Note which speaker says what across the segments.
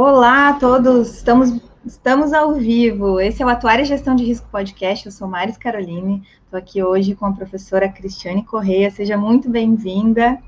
Speaker 1: Olá a todos, estamos, estamos ao vivo. Esse é o Atuária Gestão de Risco Podcast. Eu sou Maris Caroline, estou aqui hoje com a professora Cristiane Correia. Seja muito bem-vinda.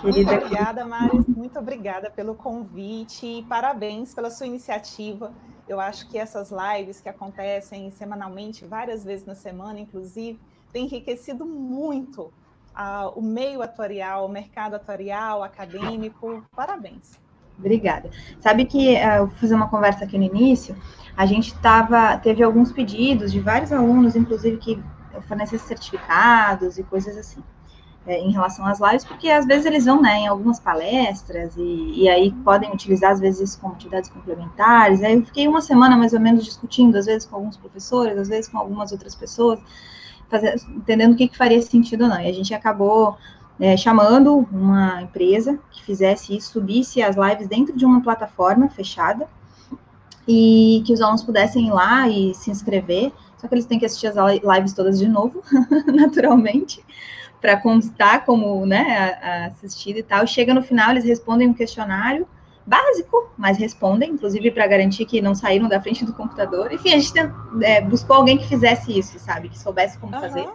Speaker 2: Querida. Muito obrigada, Maris. Muito obrigada pelo convite e parabéns pela sua iniciativa. Eu acho que essas lives que acontecem semanalmente, várias vezes na semana, inclusive, têm enriquecido muito uh, o meio atuarial, o mercado atuarial, acadêmico. Parabéns.
Speaker 1: Obrigada. Sabe que uh, eu vou fazer uma conversa aqui no início. A gente tava, teve alguns pedidos de vários alunos, inclusive, que fornecessem certificados e coisas assim, é, em relação às lives, porque às vezes eles vão né, em algumas palestras e, e aí podem utilizar, às vezes, como atividades complementares. Aí eu fiquei uma semana mais ou menos discutindo, às vezes com alguns professores, às vezes com algumas outras pessoas, fazendo, entendendo o que, que faria sentido ou não. E a gente acabou é, chamando uma empresa que fizesse isso, subisse as lives dentro de uma plataforma fechada e que os alunos pudessem ir lá e se inscrever. Só que eles têm que assistir as lives todas de novo, naturalmente, para constar como né, assistido e tal. Chega no final, eles respondem um questionário básico, mas respondem, inclusive para garantir que não saíram da frente do computador. Enfim, a gente tem, é, buscou alguém que fizesse isso, sabe? Que soubesse como uhum. fazer.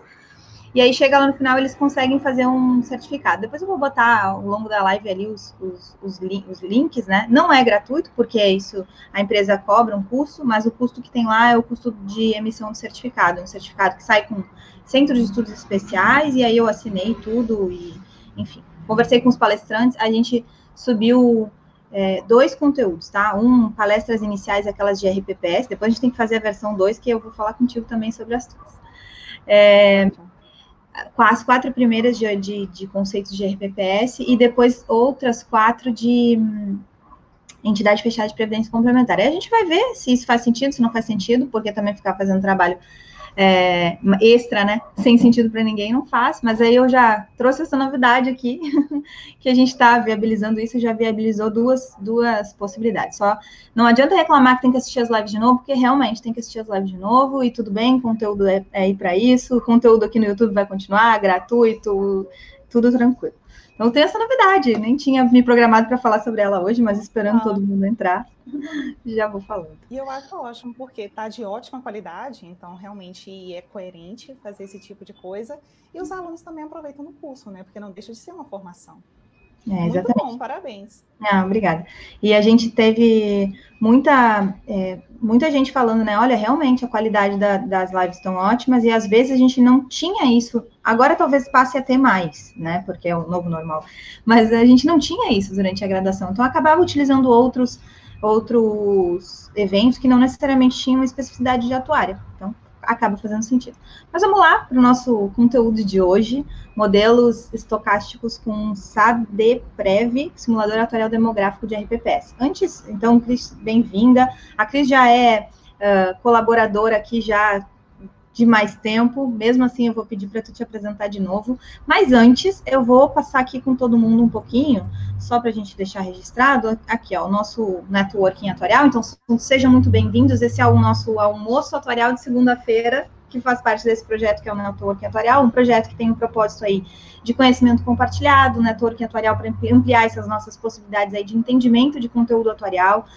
Speaker 1: E aí chega lá no final, eles conseguem fazer um certificado. Depois eu vou botar ao longo da live ali os, os, os, os links, né? Não é gratuito, porque é isso, a empresa cobra um custo, mas o custo que tem lá é o custo de emissão de certificado. Um certificado que sai com centro de estudos especiais, e aí eu assinei tudo, e enfim. Conversei com os palestrantes, a gente subiu é, dois conteúdos, tá? Um, palestras iniciais, aquelas de RPPS, depois a gente tem que fazer a versão 2, que eu vou falar contigo também sobre as tuas. É, as quatro primeiras de, de, de, conceitos de RPPS e depois outras quatro de hum, entidade fechada de previdência complementar. Aí a gente vai ver se isso faz sentido, se não faz sentido, porque também ficar fazendo trabalho é, extra, né? Sem sentido para ninguém, não faz. Mas aí eu já trouxe essa novidade aqui, que a gente está viabilizando isso, já viabilizou duas, duas possibilidades. Só não adianta reclamar que tem que assistir as lives de novo, porque realmente tem que assistir as lives de novo, e tudo bem, conteúdo é, é aí para isso, o conteúdo aqui no YouTube vai continuar, gratuito, tudo tranquilo. Então tem essa novidade, nem tinha me programado para falar sobre ela hoje, mas esperando ah. todo mundo entrar, já vou falando.
Speaker 2: E eu acho ótimo, porque tá de ótima qualidade, então realmente é coerente fazer esse tipo de coisa. E os alunos também aproveitam no curso, né? Porque não deixa de ser uma formação.
Speaker 1: É, Muito
Speaker 2: bom, parabéns.
Speaker 1: Ah, obrigada. E a gente teve muita, é, muita gente falando, né? Olha, realmente a qualidade da, das lives estão ótimas e às vezes a gente não tinha isso. Agora talvez passe a ter mais, né? Porque é o novo normal. Mas a gente não tinha isso durante a graduação. Então acabava utilizando outros outros eventos que não necessariamente tinham especificidade de atuária. Então acaba fazendo sentido. Mas vamos lá para o nosso conteúdo de hoje, modelos estocásticos com SADEPREV, simulador atuarial demográfico de RPPS. Antes, então, Cris, bem-vinda. A Cris já é uh, colaboradora aqui já de mais tempo, mesmo assim eu vou pedir para tu te apresentar de novo, mas antes eu vou passar aqui com todo mundo um pouquinho, só para a gente deixar registrado, aqui ó, o nosso networking atuarial, então sejam muito bem-vindos, esse é o nosso almoço atuarial de segunda-feira, que faz parte desse projeto que é o Networking Atuarial, um projeto que tem um propósito aí de conhecimento compartilhado, Networking Atuarial para ampliar essas nossas possibilidades aí de entendimento de conteúdo atuarial,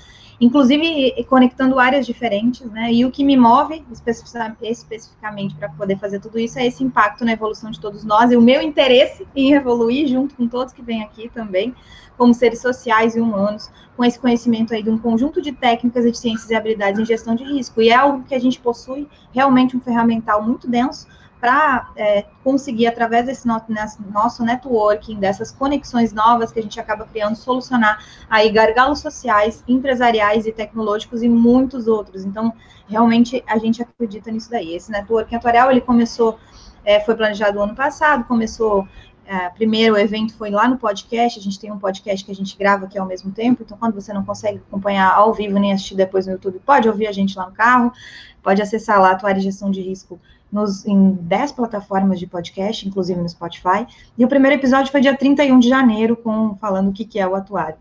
Speaker 1: inclusive conectando áreas diferentes, né? E o que me move especificamente para poder fazer tudo isso é esse impacto na evolução de todos nós e o meu interesse em evoluir junto com todos que vêm aqui também, como seres sociais e humanos, com esse conhecimento aí de um conjunto de técnicas e de ciências e habilidades em gestão de risco. E é algo que a gente possui realmente um ferramental muito denso para é, conseguir, através desse no, nosso networking, dessas conexões novas que a gente acaba criando, solucionar aí gargalos sociais, empresariais e tecnológicos e muitos outros. Então, realmente, a gente acredita nisso daí. Esse networking atuarial, ele começou, é, foi planejado ano passado, começou é, primeiro o evento foi lá no podcast, a gente tem um podcast que a gente grava aqui ao mesmo tempo, então quando você não consegue acompanhar ao vivo nem assistir depois no YouTube, pode ouvir a gente lá no carro, pode acessar lá a nos, em 10 plataformas de podcast, inclusive no Spotify. E o primeiro episódio foi dia 31 de janeiro, com falando o que, que é o atuário.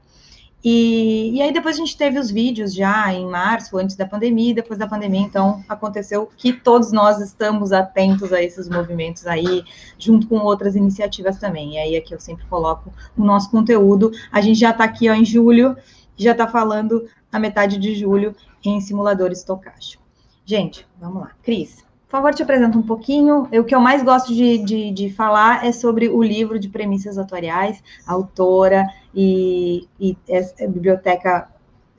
Speaker 1: E, e aí depois a gente teve os vídeos já em março, antes da pandemia, e depois da pandemia, então aconteceu que todos nós estamos atentos a esses movimentos aí, junto com outras iniciativas também. E aí aqui eu sempre coloco o nosso conteúdo. A gente já está aqui ó, em julho, já está falando na metade de julho em simulador estocástico. Gente, vamos lá. Cris, favor, te apresenta um pouquinho. O que eu mais gosto de, de, de falar é sobre o livro de premissas atuariais, autora e, e é, é biblioteca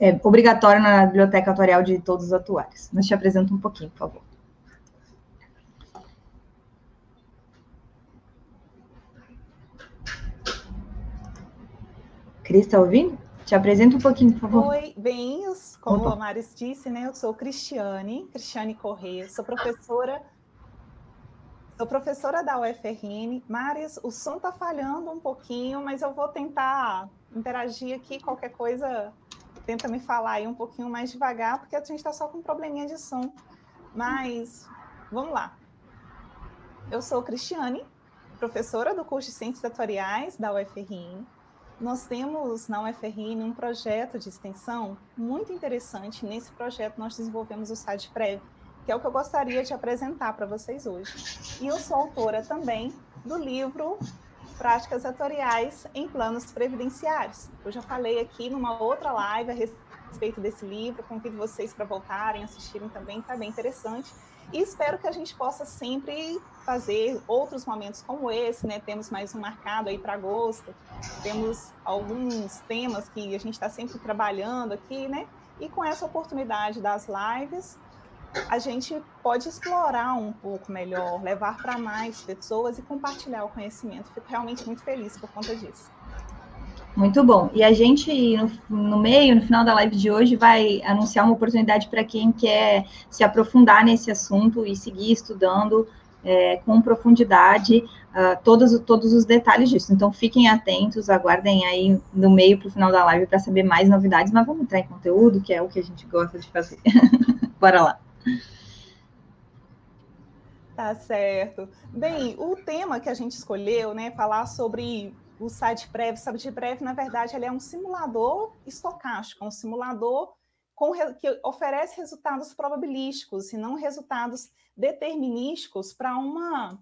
Speaker 1: é, obrigatória na biblioteca atuarial de todos os atuários. Mas te apresenta um pouquinho, por favor. Cris, está ouvindo? Te apresenta um pouquinho, por favor.
Speaker 2: Oi, bem, como Opa. a Maris disse, né? Eu sou Cristiane, Cristiane Corrêa, sou professora, sou professora da UFRN. Maris, o som está falhando um pouquinho, mas eu vou tentar interagir aqui, qualquer coisa, tenta me falar aí um pouquinho mais devagar, porque a gente está só com um probleminha de som. Mas, vamos lá. Eu sou Cristiane, professora do curso de Ciências Atuariais da UFRN. Nós temos na UFRN um projeto de extensão muito interessante. Nesse projeto, nós desenvolvemos o site Prev, que é o que eu gostaria de apresentar para vocês hoje. E eu sou autora também do livro Práticas Atoriais em Planos Previdenciários. Eu já falei aqui numa outra live a respeito desse livro, convido vocês para voltarem, assistirem também, está bem interessante. E espero que a gente possa sempre fazer outros momentos como esse, né? Temos mais um marcado aí para agosto, temos alguns temas que a gente está sempre trabalhando aqui, né? E com essa oportunidade das lives, a gente pode explorar um pouco melhor, levar para mais pessoas e compartilhar o conhecimento. Fico realmente muito feliz por conta disso.
Speaker 1: Muito bom. E a gente, no, no, meio, no final da live de hoje, vai anunciar uma oportunidade para quem quer se aprofundar nesse assunto e seguir estudando é, com profundidade uh, todos, todos os detalhes disso. Então, fiquem atentos, aguardem aí no meio para o final da live para saber mais novidades, mas vamos entrar em conteúdo, que é o que a gente gosta de fazer. Bora lá.
Speaker 2: Tá certo. Bem, o tema que a gente escolheu, né, falar sobre o site Prev, o site Prev, na verdade, ele é um simulador estocástico, um simulador com, que oferece resultados probabilísticos e não resultados determinísticos para uma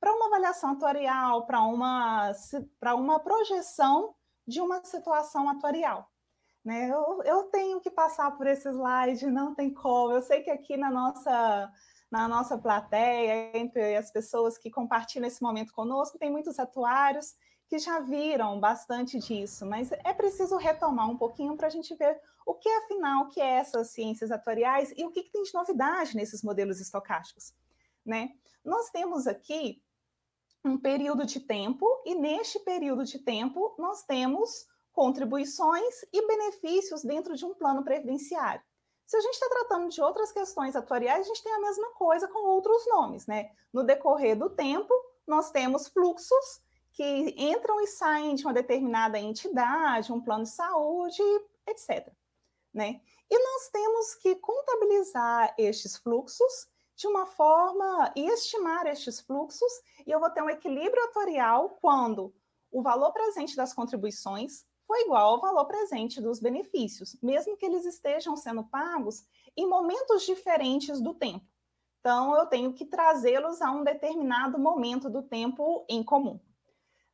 Speaker 2: para uma avaliação atuarial, para uma para uma projeção de uma situação atuarial. Né? Eu, eu tenho que passar por esse slide, não tem como. Eu sei que aqui na nossa na nossa plateia, entre as pessoas que compartilham esse momento conosco, tem muitos atuários que já viram bastante disso, mas é preciso retomar um pouquinho para a gente ver o que, afinal, que é essas ciências atuariais e o que, que tem de novidade nesses modelos estocásticos. Né? Nós temos aqui um período de tempo, e neste período de tempo nós temos contribuições e benefícios dentro de um plano previdenciário. Se a gente está tratando de outras questões atuariais, a gente tem a mesma coisa com outros nomes, né? No decorrer do tempo, nós temos fluxos que entram e saem de uma determinada entidade, um plano de saúde, etc. Né? E nós temos que contabilizar estes fluxos de uma forma e estimar estes fluxos, e eu vou ter um equilíbrio atorial quando o valor presente das contribuições foi igual ao valor presente dos benefícios, mesmo que eles estejam sendo pagos em momentos diferentes do tempo. Então, eu tenho que trazê-los a um determinado momento do tempo em comum.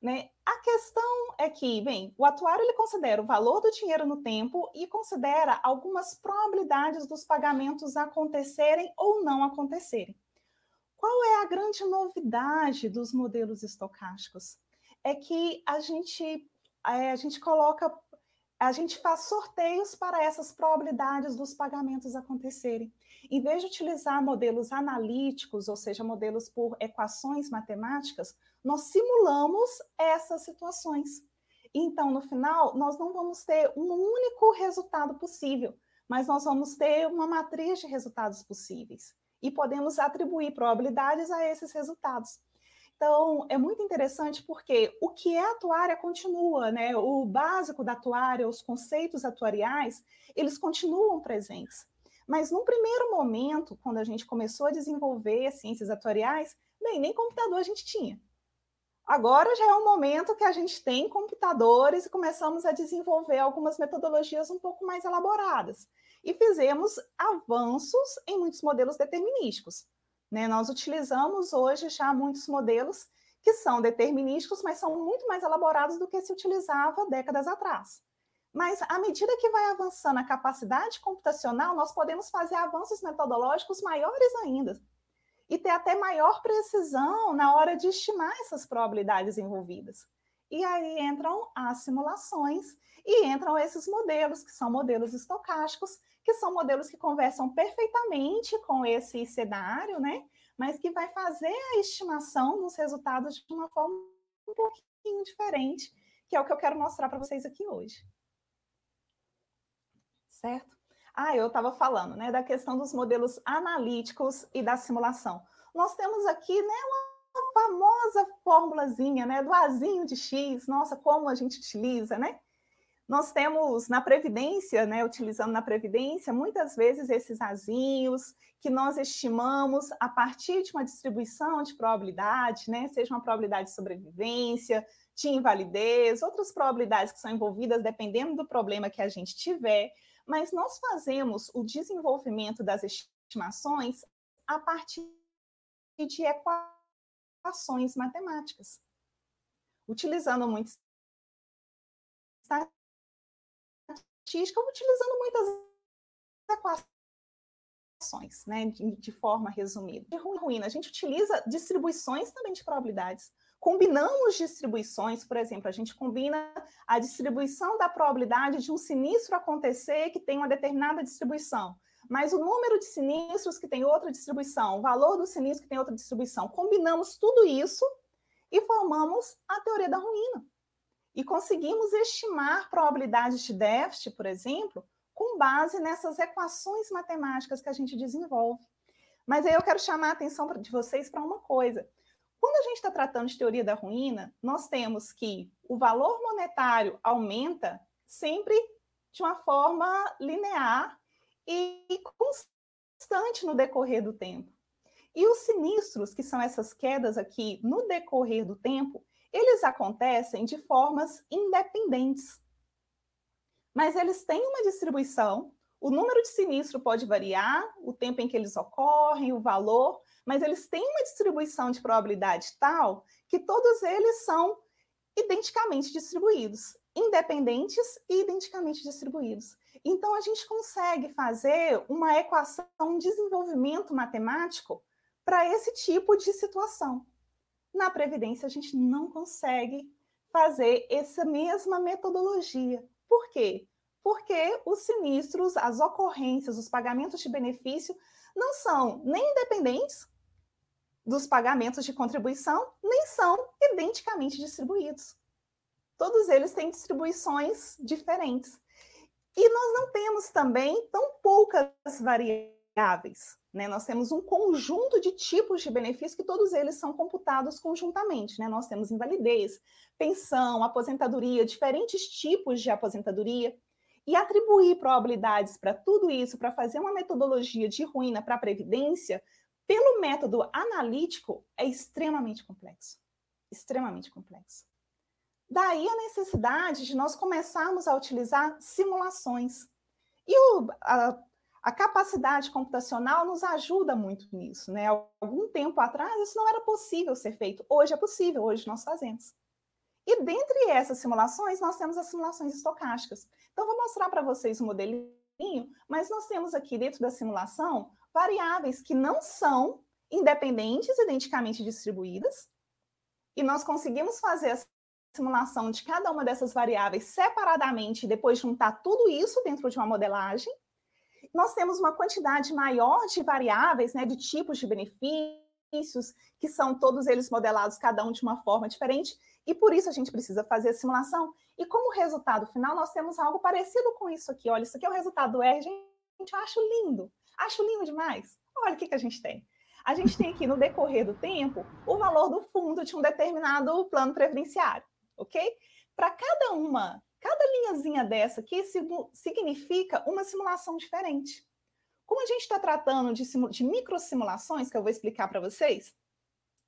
Speaker 2: Né? A questão é que, bem, o atuário ele considera o valor do dinheiro no tempo e considera algumas probabilidades dos pagamentos acontecerem ou não acontecerem. Qual é a grande novidade dos modelos estocásticos? É que a gente, é, a gente coloca, a gente faz sorteios para essas probabilidades dos pagamentos acontecerem. Em vez de utilizar modelos analíticos, ou seja, modelos por equações matemáticas, nós simulamos essas situações. Então, no final, nós não vamos ter um único resultado possível, mas nós vamos ter uma matriz de resultados possíveis e podemos atribuir probabilidades a esses resultados. Então, é muito interessante porque o que é atuária continua, né? O básico da atuária, os conceitos atuariais, eles continuam presentes. Mas num primeiro momento, quando a gente começou a desenvolver ciências atuariais, bem, nem computador a gente tinha. Agora já é um momento que a gente tem computadores e começamos a desenvolver algumas metodologias um pouco mais elaboradas. E fizemos avanços em muitos modelos determinísticos. Né? Nós utilizamos hoje já muitos modelos que são determinísticos, mas são muito mais elaborados do que se utilizava décadas atrás. Mas à medida que vai avançando a capacidade computacional, nós podemos fazer avanços metodológicos maiores ainda e ter até maior precisão na hora de estimar essas probabilidades envolvidas. E aí entram as simulações e entram esses modelos, que são modelos estocásticos, que são modelos que conversam perfeitamente com esse cenário, né? Mas que vai fazer a estimação dos resultados de uma forma um pouquinho diferente, que é o que eu quero mostrar para vocês aqui hoje. Certo? Ah, eu estava falando, né, da questão dos modelos analíticos e da simulação. Nós temos aqui, né, uma famosa formulazinha, né, do Azinho de X. Nossa, como a gente utiliza, né? Nós temos na Previdência, né, utilizando na Previdência, muitas vezes esses azinhos que nós estimamos a partir de uma distribuição de probabilidade, né, seja uma probabilidade de sobrevivência, de invalidez, outras probabilidades que são envolvidas dependendo do problema que a gente tiver, mas nós fazemos o desenvolvimento das estimações a partir de equações matemáticas, utilizando muito estatística utilizando muitas equações, né, de, de forma resumida. De ruína, a gente utiliza distribuições também de probabilidades. Combinamos distribuições, por exemplo, a gente combina a distribuição da probabilidade de um sinistro acontecer que tem uma determinada distribuição, mas o número de sinistros que tem outra distribuição, o valor do sinistro que tem outra distribuição. Combinamos tudo isso e formamos a teoria da ruína e conseguimos estimar probabilidades de déficit, por exemplo, com base nessas equações matemáticas que a gente desenvolve. Mas aí eu quero chamar a atenção de vocês para uma coisa. Quando a gente está tratando de teoria da ruína, nós temos que o valor monetário aumenta sempre de uma forma linear e constante no decorrer do tempo. E os sinistros, que são essas quedas aqui no decorrer do tempo, eles acontecem de formas independentes. Mas eles têm uma distribuição, o número de sinistro pode variar, o tempo em que eles ocorrem, o valor, mas eles têm uma distribuição de probabilidade tal que todos eles são identicamente distribuídos, independentes e identicamente distribuídos. Então, a gente consegue fazer uma equação, um desenvolvimento matemático para esse tipo de situação. Na Previdência, a gente não consegue fazer essa mesma metodologia. Por quê? Porque os sinistros, as ocorrências, os pagamentos de benefício não são nem independentes dos pagamentos de contribuição, nem são identicamente distribuídos. Todos eles têm distribuições diferentes. E nós não temos também tão poucas variáveis. Né? Nós temos um conjunto de tipos de benefícios que todos eles são computados conjuntamente. Né? Nós temos invalidez, pensão, aposentadoria, diferentes tipos de aposentadoria. E atribuir probabilidades para tudo isso, para fazer uma metodologia de ruína para a Previdência, pelo método analítico, é extremamente complexo. Extremamente complexo. Daí a necessidade de nós começarmos a utilizar simulações. E o, a, a capacidade computacional nos ajuda muito nisso, né? Algum tempo atrás isso não era possível ser feito. Hoje é possível, hoje nós fazemos. E dentre essas simulações, nós temos as simulações estocásticas. Então, vou mostrar para vocês o modelinho, mas nós temos aqui dentro da simulação variáveis que não são independentes, identicamente distribuídas, e nós conseguimos fazer a simulação de cada uma dessas variáveis separadamente depois juntar tudo isso dentro de uma modelagem nós temos uma quantidade maior de variáveis, né, de tipos de benefícios, que são todos eles modelados, cada um de uma forma diferente, e por isso a gente precisa fazer a simulação. E como resultado final, nós temos algo parecido com isso aqui. Olha, isso aqui é o resultado do R, gente, eu acho lindo, acho lindo demais. Olha o que, que a gente tem. A gente tem aqui, no decorrer do tempo, o valor do fundo de um determinado plano previdenciário, ok? Para cada uma Cada linhazinha dessa aqui significa uma simulação diferente. Como a gente está tratando de, de microsimulações, que eu vou explicar para vocês,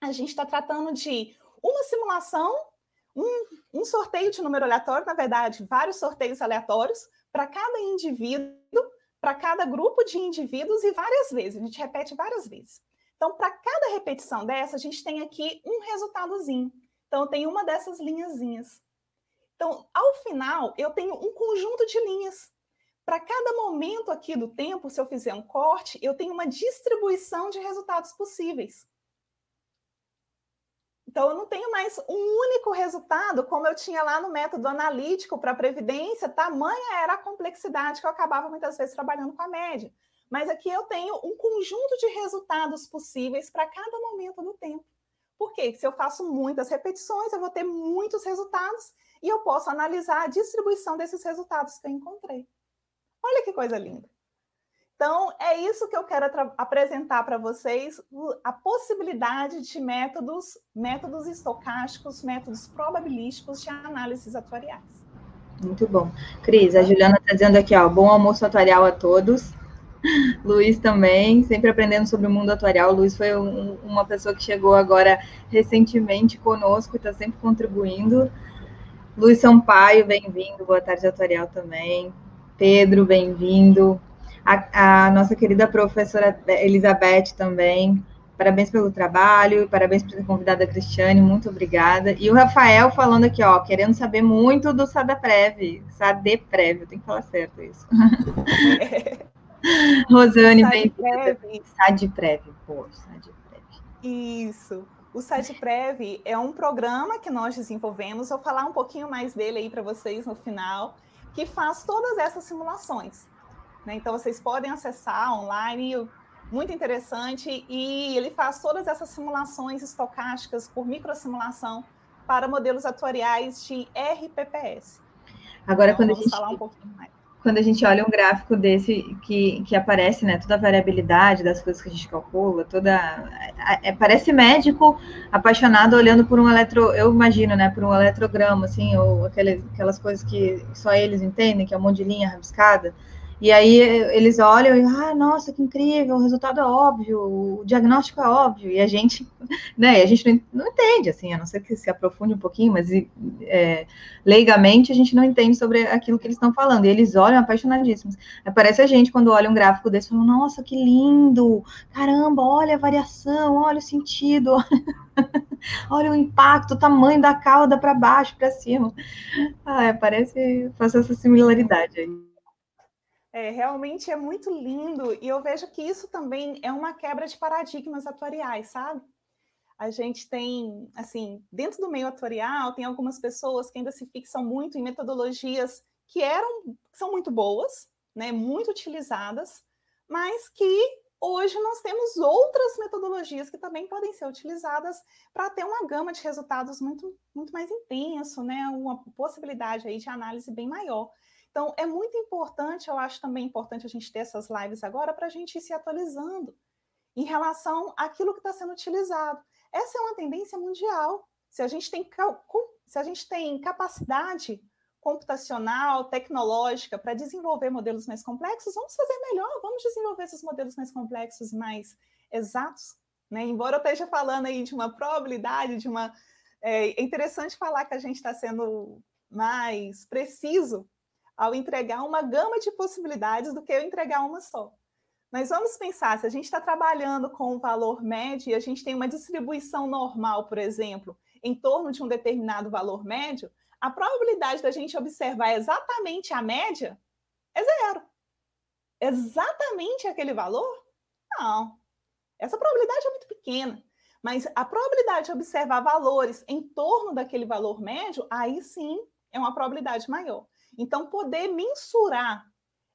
Speaker 2: a gente está tratando de uma simulação, um, um sorteio de número aleatório, na verdade, vários sorteios aleatórios para cada indivíduo, para cada grupo de indivíduos e várias vezes. A gente repete várias vezes. Então, para cada repetição dessa, a gente tem aqui um resultadozinho. Então, tem uma dessas linhazinhas. Então, ao final, eu tenho um conjunto de linhas. Para cada momento aqui do tempo, se eu fizer um corte, eu tenho uma distribuição de resultados possíveis. Então, eu não tenho mais um único resultado, como eu tinha lá no método analítico para a Previdência, tamanha era a complexidade que eu acabava muitas vezes trabalhando com a média. Mas aqui eu tenho um conjunto de resultados possíveis para cada momento do tempo. Por quê? Se eu faço muitas repetições, eu vou ter muitos resultados e eu posso analisar a distribuição desses resultados que eu encontrei. Olha que coisa linda. Então, é isso que eu quero apresentar para vocês, a possibilidade de métodos, métodos estocásticos, métodos probabilísticos de análises atuariais.
Speaker 1: Muito bom. Cris, a Juliana está dizendo aqui, ó, bom almoço atuarial a todos. Luiz também, sempre aprendendo sobre o mundo atuarial. Luiz foi um, uma pessoa que chegou agora recentemente conosco e está sempre contribuindo. Luiz Sampaio, bem-vindo. Boa tarde, atuarial também. Pedro, bem-vindo a, a nossa querida professora Elizabeth também. Parabéns pelo trabalho, parabéns por ter convidado a Cristiane, muito obrigada. E o Rafael falando aqui, ó, querendo saber muito do SADAPREV, SADEPREV, eu tenho que falar certo isso. É. Rosane, bem-vinda. SADPREV, pô, SADPREV.
Speaker 2: Isso. O SADPREV é um programa que nós desenvolvemos, vou falar um pouquinho mais dele aí para vocês no final, que faz todas essas simulações. Né? Então, vocês podem acessar online, muito interessante, e ele faz todas essas simulações estocásticas por microsimulação para modelos atuariais de RPPS.
Speaker 1: Agora, então, quando a gente um quando a gente olha um gráfico desse que, que aparece, né, toda a variabilidade das coisas que a gente calcula, toda é, parece médico apaixonado olhando por um eletro, eu imagino, né, por um eletrograma, assim, ou aquelas, aquelas coisas que só eles entendem, que é um monte de linha rabiscada. E aí eles olham e, ah, nossa, que incrível, o resultado é óbvio, o diagnóstico é óbvio, e a gente, né, a gente não, entende, assim, a não ser que se aprofunde um pouquinho, mas é, leigamente a gente não entende sobre aquilo que eles estão falando, e eles olham apaixonadíssimos. Parece a gente quando olha um gráfico desse, fala, nossa, que lindo, caramba, olha a variação, olha o sentido, olha o impacto, o tamanho da cauda para baixo, para cima. Ah, parece, faz essa similaridade aí.
Speaker 2: É, realmente é muito lindo e eu vejo que isso também é uma quebra de paradigmas atuariais, sabe? A gente tem, assim, dentro do meio atuarial, tem algumas pessoas que ainda se fixam muito em metodologias que eram, são muito boas, né, muito utilizadas, mas que hoje nós temos outras metodologias que também podem ser utilizadas para ter uma gama de resultados muito, muito mais intenso, né, uma possibilidade aí de análise bem maior. Então, é muito importante, eu acho também importante a gente ter essas lives agora para a gente ir se atualizando em relação àquilo que está sendo utilizado. Essa é uma tendência mundial. Se a gente tem, se a gente tem capacidade computacional, tecnológica para desenvolver modelos mais complexos, vamos fazer melhor, vamos desenvolver esses modelos mais complexos, mais exatos. Né? Embora eu esteja falando aí de uma probabilidade, de uma. É, é interessante falar que a gente está sendo mais preciso ao entregar uma gama de possibilidades do que eu entregar uma só. Mas vamos pensar, se a gente está trabalhando com o valor médio e a gente tem uma distribuição normal, por exemplo, em torno de um determinado valor médio, a probabilidade da gente observar exatamente a média é zero. Exatamente aquele valor? Não. Essa probabilidade é muito pequena. Mas a probabilidade de observar valores em torno daquele valor médio, aí sim é uma probabilidade maior. Então, poder mensurar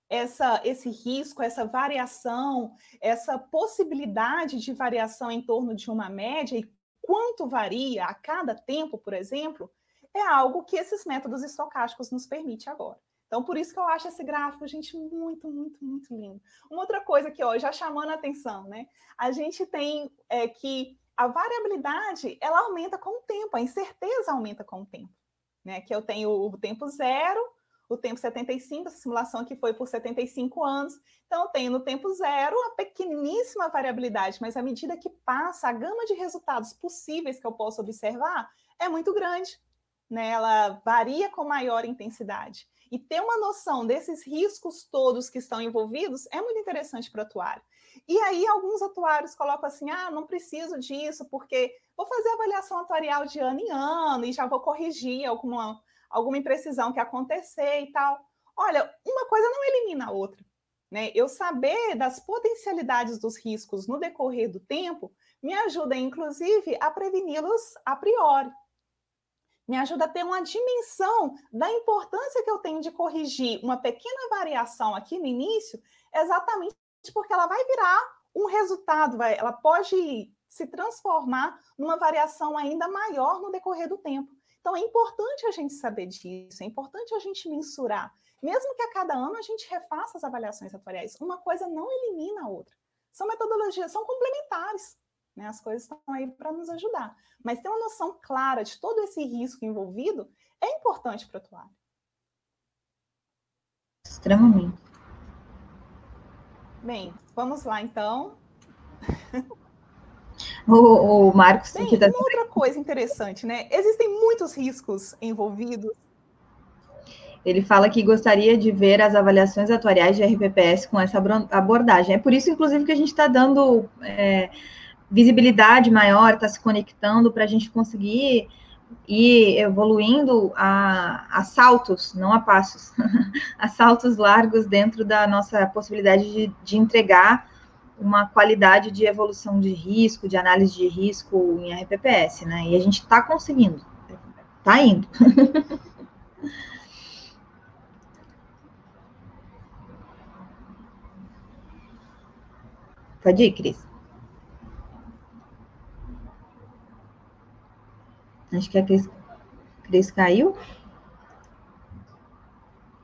Speaker 2: essa, esse risco, essa variação, essa possibilidade de variação em torno de uma média e quanto varia a cada tempo, por exemplo, é algo que esses métodos estocásticos nos permitem agora. Então, por isso que eu acho esse gráfico, gente, muito, muito, muito lindo. Uma outra coisa que, ó, já chamando a atenção, né? A gente tem é, que a variabilidade, ela aumenta com o tempo, a incerteza aumenta com o tempo. Né? Que eu tenho o tempo zero, o tempo 75, essa simulação aqui foi por 75 anos. Então, eu tenho no tempo zero a pequeníssima variabilidade, mas à medida que passa, a gama de resultados possíveis que eu posso observar é muito grande. Né? Ela varia com maior intensidade. E ter uma noção desses riscos todos que estão envolvidos é muito interessante para o atuário. E aí, alguns atuários colocam assim: ah, não preciso disso, porque vou fazer avaliação atuarial de ano em ano e já vou corrigir alguma alguma imprecisão que acontecer e tal. Olha, uma coisa não elimina a outra. Né? Eu saber das potencialidades dos riscos no decorrer do tempo me ajuda, inclusive, a preveni-los a priori. Me ajuda a ter uma dimensão da importância que eu tenho de corrigir uma pequena variação aqui no início, exatamente porque ela vai virar um resultado, ela pode se transformar numa variação ainda maior no decorrer do tempo. Então é importante a gente saber disso, é importante a gente mensurar. Mesmo que a cada ano a gente refaça as avaliações atuariais, uma coisa não elimina a outra. São metodologias, são complementares. Né? As coisas estão aí para nos ajudar. Mas ter uma noção clara de todo esse risco envolvido é importante para o atuário.
Speaker 1: Extremamente.
Speaker 2: Bem, vamos lá então.
Speaker 1: O, o Marcos
Speaker 2: Bem, tá... Outra coisa interessante, né? Existem muitos riscos envolvidos.
Speaker 1: Ele fala que gostaria de ver as avaliações atuariais de RPPS com essa abordagem. É por isso, inclusive, que a gente está dando é, visibilidade maior, está se conectando para a gente conseguir ir evoluindo a, a saltos, não a passos, a saltos largos dentro da nossa possibilidade de, de entregar uma qualidade de evolução de risco, de análise de risco em RPPS, né? E a gente está conseguindo, está indo. Pode ir, Cris. Acho que a Cris, Cris caiu.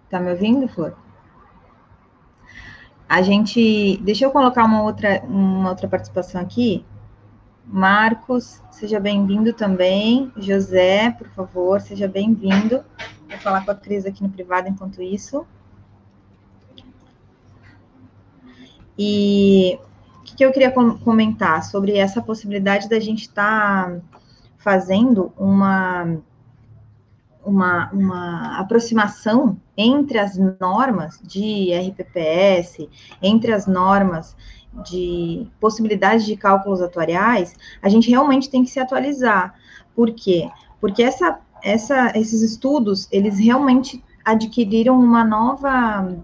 Speaker 1: Tá me ouvindo, Flor? A gente, deixa eu colocar uma outra, uma outra participação aqui. Marcos, seja bem-vindo também. José, por favor, seja bem-vindo. Vou falar com a Cris aqui no privado enquanto isso. E o que, que eu queria comentar sobre essa possibilidade da gente estar tá fazendo uma uma, uma aproximação entre as normas de RPPS, entre as normas de possibilidades de cálculos atuariais, a gente realmente tem que se atualizar. Por quê? Porque essa, essa, esses estudos, eles realmente adquiriram uma nova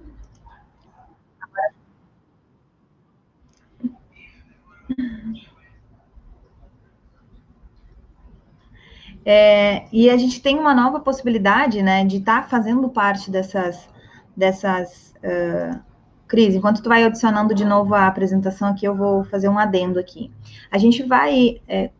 Speaker 1: É, e a gente tem uma nova possibilidade, né, de estar tá fazendo parte dessas, dessas uh, Cris, enquanto tu vai adicionando de novo a apresentação aqui, eu vou fazer um adendo aqui. A gente vai é,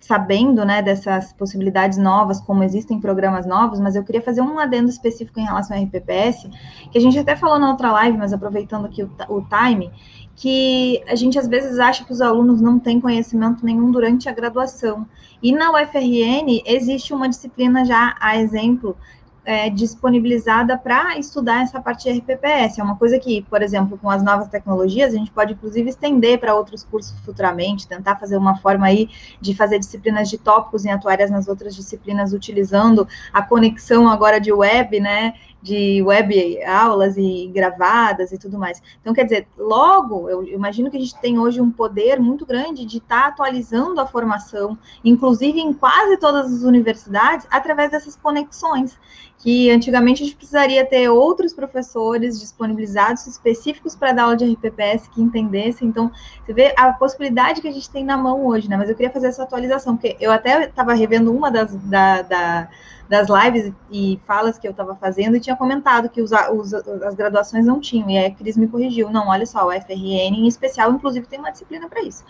Speaker 1: sabendo, né, dessas possibilidades novas, como existem programas novos, mas eu queria fazer um adendo específico em relação ao RPPS, que a gente até falou na outra live, mas aproveitando aqui o, o time, que a gente às vezes acha que os alunos não têm conhecimento nenhum durante a graduação. E na UFRN existe uma disciplina já, a exemplo, é, disponibilizada para estudar essa parte de RPPS. É uma coisa que, por exemplo, com as novas tecnologias, a gente pode inclusive estender para outros cursos futuramente, tentar fazer uma forma aí de fazer disciplinas de tópicos em atuárias nas outras disciplinas, utilizando a conexão agora de web, né? De web aulas e gravadas e tudo mais. Então, quer dizer, logo, eu imagino que a gente tem hoje um poder muito grande de estar tá atualizando a formação, inclusive em quase todas as universidades, através dessas conexões, que antigamente a gente precisaria ter outros professores disponibilizados específicos para dar aula de RPPS que entendessem. Então, você vê a possibilidade que a gente tem na mão hoje, né? Mas eu queria fazer essa atualização, porque eu até estava revendo uma das da, da das lives e falas que eu estava fazendo e tinha comentado que os, os, as graduações não tinham. E aí a Cris me corrigiu. Não, olha só, o FRN em especial, inclusive, tem uma disciplina para isso.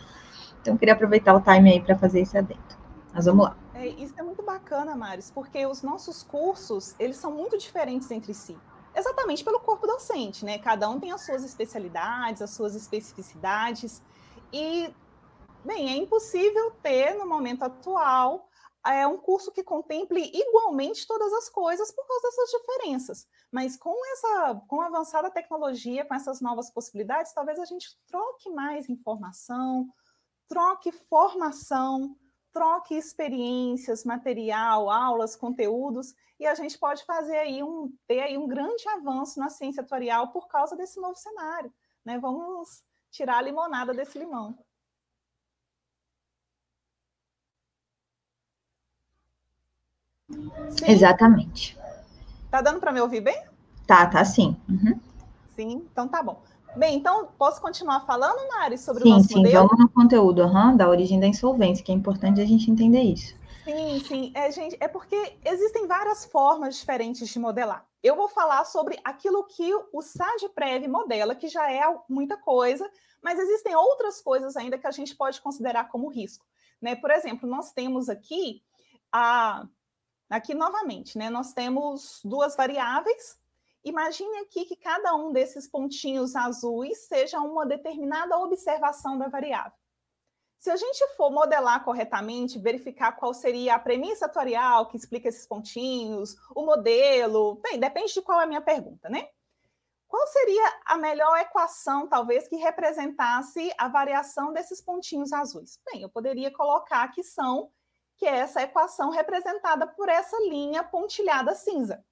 Speaker 1: Então, eu queria aproveitar o time aí para fazer esse adendo. Mas vamos lá.
Speaker 2: É, isso é muito bacana, Maris, porque os nossos cursos, eles são muito diferentes entre si. Exatamente pelo corpo docente, né? Cada um tem as suas especialidades, as suas especificidades. E, bem, é impossível ter, no momento atual, é um curso que contemple igualmente todas as coisas por causa dessas diferenças. Mas com essa, com a avançada tecnologia, com essas novas possibilidades, talvez a gente troque mais informação, troque formação, troque experiências, material, aulas, conteúdos, e a gente pode fazer aí um ter aí um grande avanço na ciência atuarial por causa desse novo cenário, né? Vamos tirar a limonada desse limão.
Speaker 1: Sim. Exatamente.
Speaker 2: Tá dando para me ouvir bem?
Speaker 1: Tá, tá sim. Uhum.
Speaker 2: Sim, então tá bom. Bem, então posso continuar falando, Mari, sobre
Speaker 1: sim,
Speaker 2: o nosso
Speaker 1: sim, modelo? Sim, vamos no conteúdo uhum, da origem da insolvência, que é importante a gente entender isso.
Speaker 2: Sim, sim. É, gente, é porque existem várias formas diferentes de modelar. Eu vou falar sobre aquilo que o SADPREV modela, que já é muita coisa, mas existem outras coisas ainda que a gente pode considerar como risco. Né? Por exemplo, nós temos aqui a aqui novamente, né? Nós temos duas variáveis. Imagine aqui que cada um desses pontinhos azuis seja uma determinada observação da variável. Se a gente for modelar corretamente, verificar qual seria a premissa atuarial que explica esses pontinhos, o modelo, bem, depende de qual é a minha pergunta, né? Qual seria a melhor equação, talvez, que representasse a variação desses pontinhos azuis? Bem, eu poderia colocar que são que é essa equação representada por essa linha pontilhada cinza,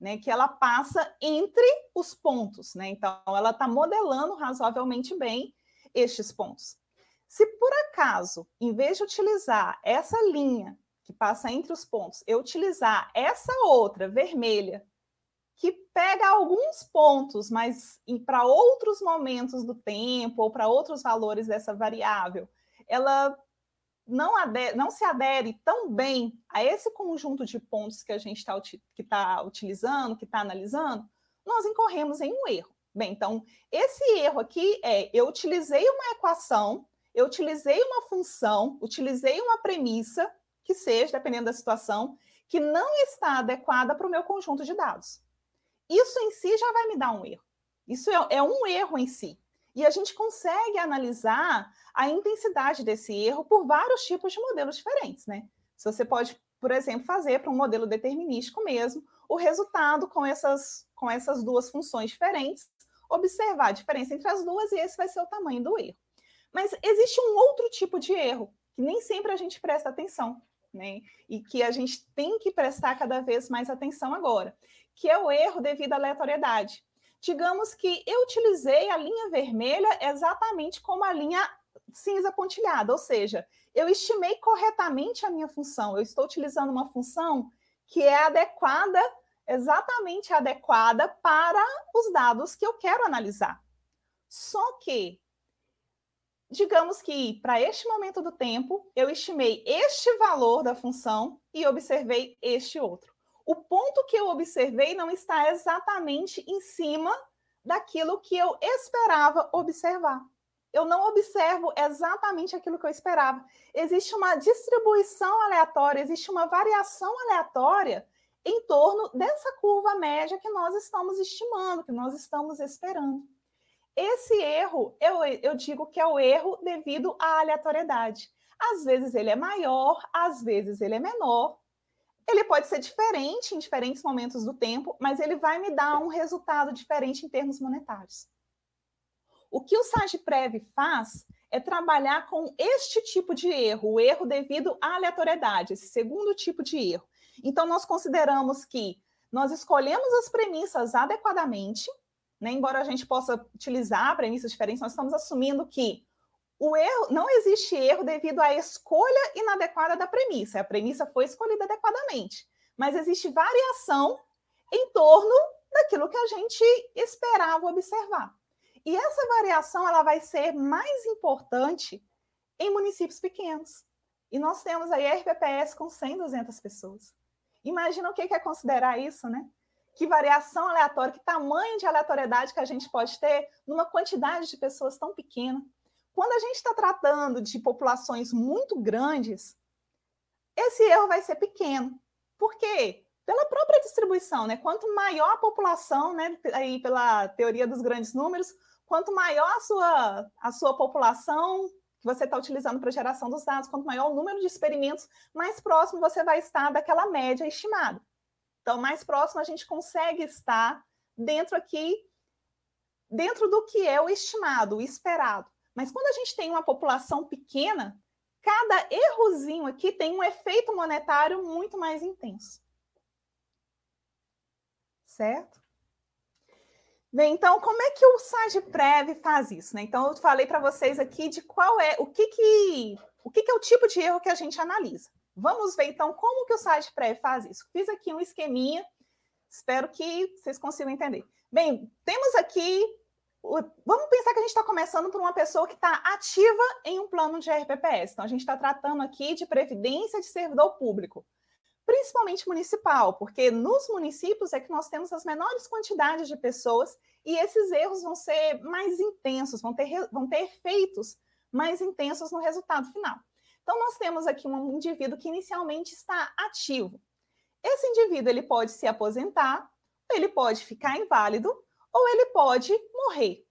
Speaker 2: né? Que ela passa entre os pontos, né? Então, ela está modelando razoavelmente bem estes pontos. Se por acaso, em vez de utilizar essa linha que passa entre os pontos, eu utilizar essa outra vermelha, que pega alguns pontos, mas para outros momentos do tempo ou para outros valores dessa variável, ela não, adere, não, se adere tão bem a esse conjunto de pontos que a gente está tá utilizando, que está analisando, nós incorremos em um erro. Bem, então, esse erro aqui é eu utilizei uma equação eu utilizei uma função, utilizei uma premissa, que seja, dependendo da situação, que não está adequada para o meu conjunto de dados. Isso em si já vai me dar um erro. Isso é, é um erro em si. E a gente consegue analisar a intensidade desse erro por vários tipos de modelos diferentes, né? Se você pode, por exemplo, fazer para um modelo determinístico mesmo, o resultado com essas, com essas duas funções diferentes, observar a diferença entre as duas e esse vai ser o tamanho do erro. Mas existe um outro tipo de erro que nem sempre a gente presta atenção, né? E que a gente tem que prestar cada vez mais atenção agora, que é o erro devido à aleatoriedade. Digamos que eu utilizei a linha vermelha exatamente como a linha cinza pontilhada, ou seja, eu estimei corretamente a minha função. Eu estou utilizando uma função que é adequada, exatamente adequada para os dados que eu quero analisar. Só que digamos que para este momento do tempo, eu estimei este valor da função e observei este outro. O ponto que eu observei não está exatamente em cima daquilo que eu esperava observar. Eu não observo exatamente aquilo que eu esperava. Existe uma distribuição aleatória, existe uma variação aleatória em torno dessa curva média que nós estamos estimando, que nós estamos esperando. Esse erro, eu, eu digo que é o erro devido à aleatoriedade. Às vezes ele é maior, às vezes ele é menor. Ele pode ser diferente em diferentes momentos do tempo, mas ele vai me dar um resultado diferente em termos monetários. O que o SAGPREV faz é trabalhar com este tipo de erro, o erro devido à aleatoriedade, esse segundo tipo de erro. Então, nós consideramos que nós escolhemos as premissas adequadamente, né? Embora a gente possa utilizar premissas diferentes, nós estamos assumindo que o erro não existe erro devido à escolha inadequada da premissa. A premissa foi escolhida adequadamente, mas existe variação em torno daquilo que a gente esperava observar. E essa variação ela vai ser mais importante em municípios pequenos. E nós temos aí RPPS com 100, 200 pessoas. Imagina o que é considerar isso, né? que variação aleatória, que tamanho de aleatoriedade que a gente pode ter numa quantidade de pessoas tão pequena. Quando a gente está tratando de populações muito grandes, esse erro vai ser pequeno. Por quê? Pela própria distribuição, né? Quanto maior a população, né? Aí pela teoria dos grandes números, quanto maior a sua, a sua população que você está utilizando para geração dos dados, quanto maior o número de experimentos, mais próximo você vai estar daquela média estimada. Então, mais próximo a gente consegue estar dentro aqui, dentro do que é o estimado, o esperado. Mas quando a gente tem uma população pequena, cada errozinho aqui tem um efeito monetário muito mais intenso. Certo? Bem, então, como é que o SAGPREV faz isso? Né? Então, eu falei para vocês aqui de qual é, o que, que, o que, que é o tipo de erro que a gente analisa. Vamos ver então como que o site pré faz isso. Fiz aqui um esqueminha Espero que vocês consigam entender. Bem, temos aqui. Vamos pensar que a gente está começando por uma pessoa que está ativa em um plano de RPPS. Então, a gente está tratando aqui de previdência de servidor público, principalmente municipal, porque nos municípios é que nós temos as menores quantidades de pessoas e esses erros vão ser mais intensos, vão ter, vão ter efeitos mais intensos no resultado final. Então, nós temos aqui um indivíduo que inicialmente está ativo. Esse indivíduo ele pode se aposentar, ele pode ficar inválido ou ele pode morrer.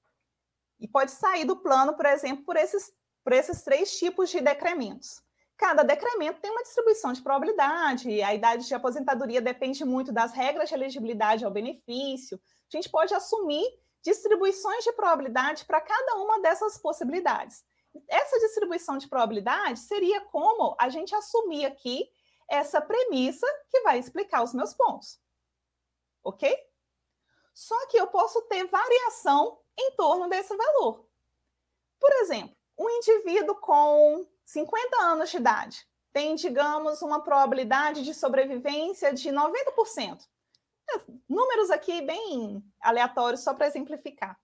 Speaker 2: E pode sair do plano, por exemplo, por esses, por esses três tipos de decrementos. Cada decremento tem uma distribuição de probabilidade, a idade de aposentadoria depende muito das regras de elegibilidade ao benefício. A gente pode assumir distribuições de probabilidade para cada uma dessas possibilidades. Essa distribuição de probabilidade seria como a gente assumir aqui essa premissa que vai explicar os meus pontos. Ok? Só que eu posso ter variação em torno desse valor. Por exemplo, um indivíduo com 50 anos de idade tem, digamos, uma probabilidade de sobrevivência de 90%. É, números aqui bem aleatórios, só para exemplificar.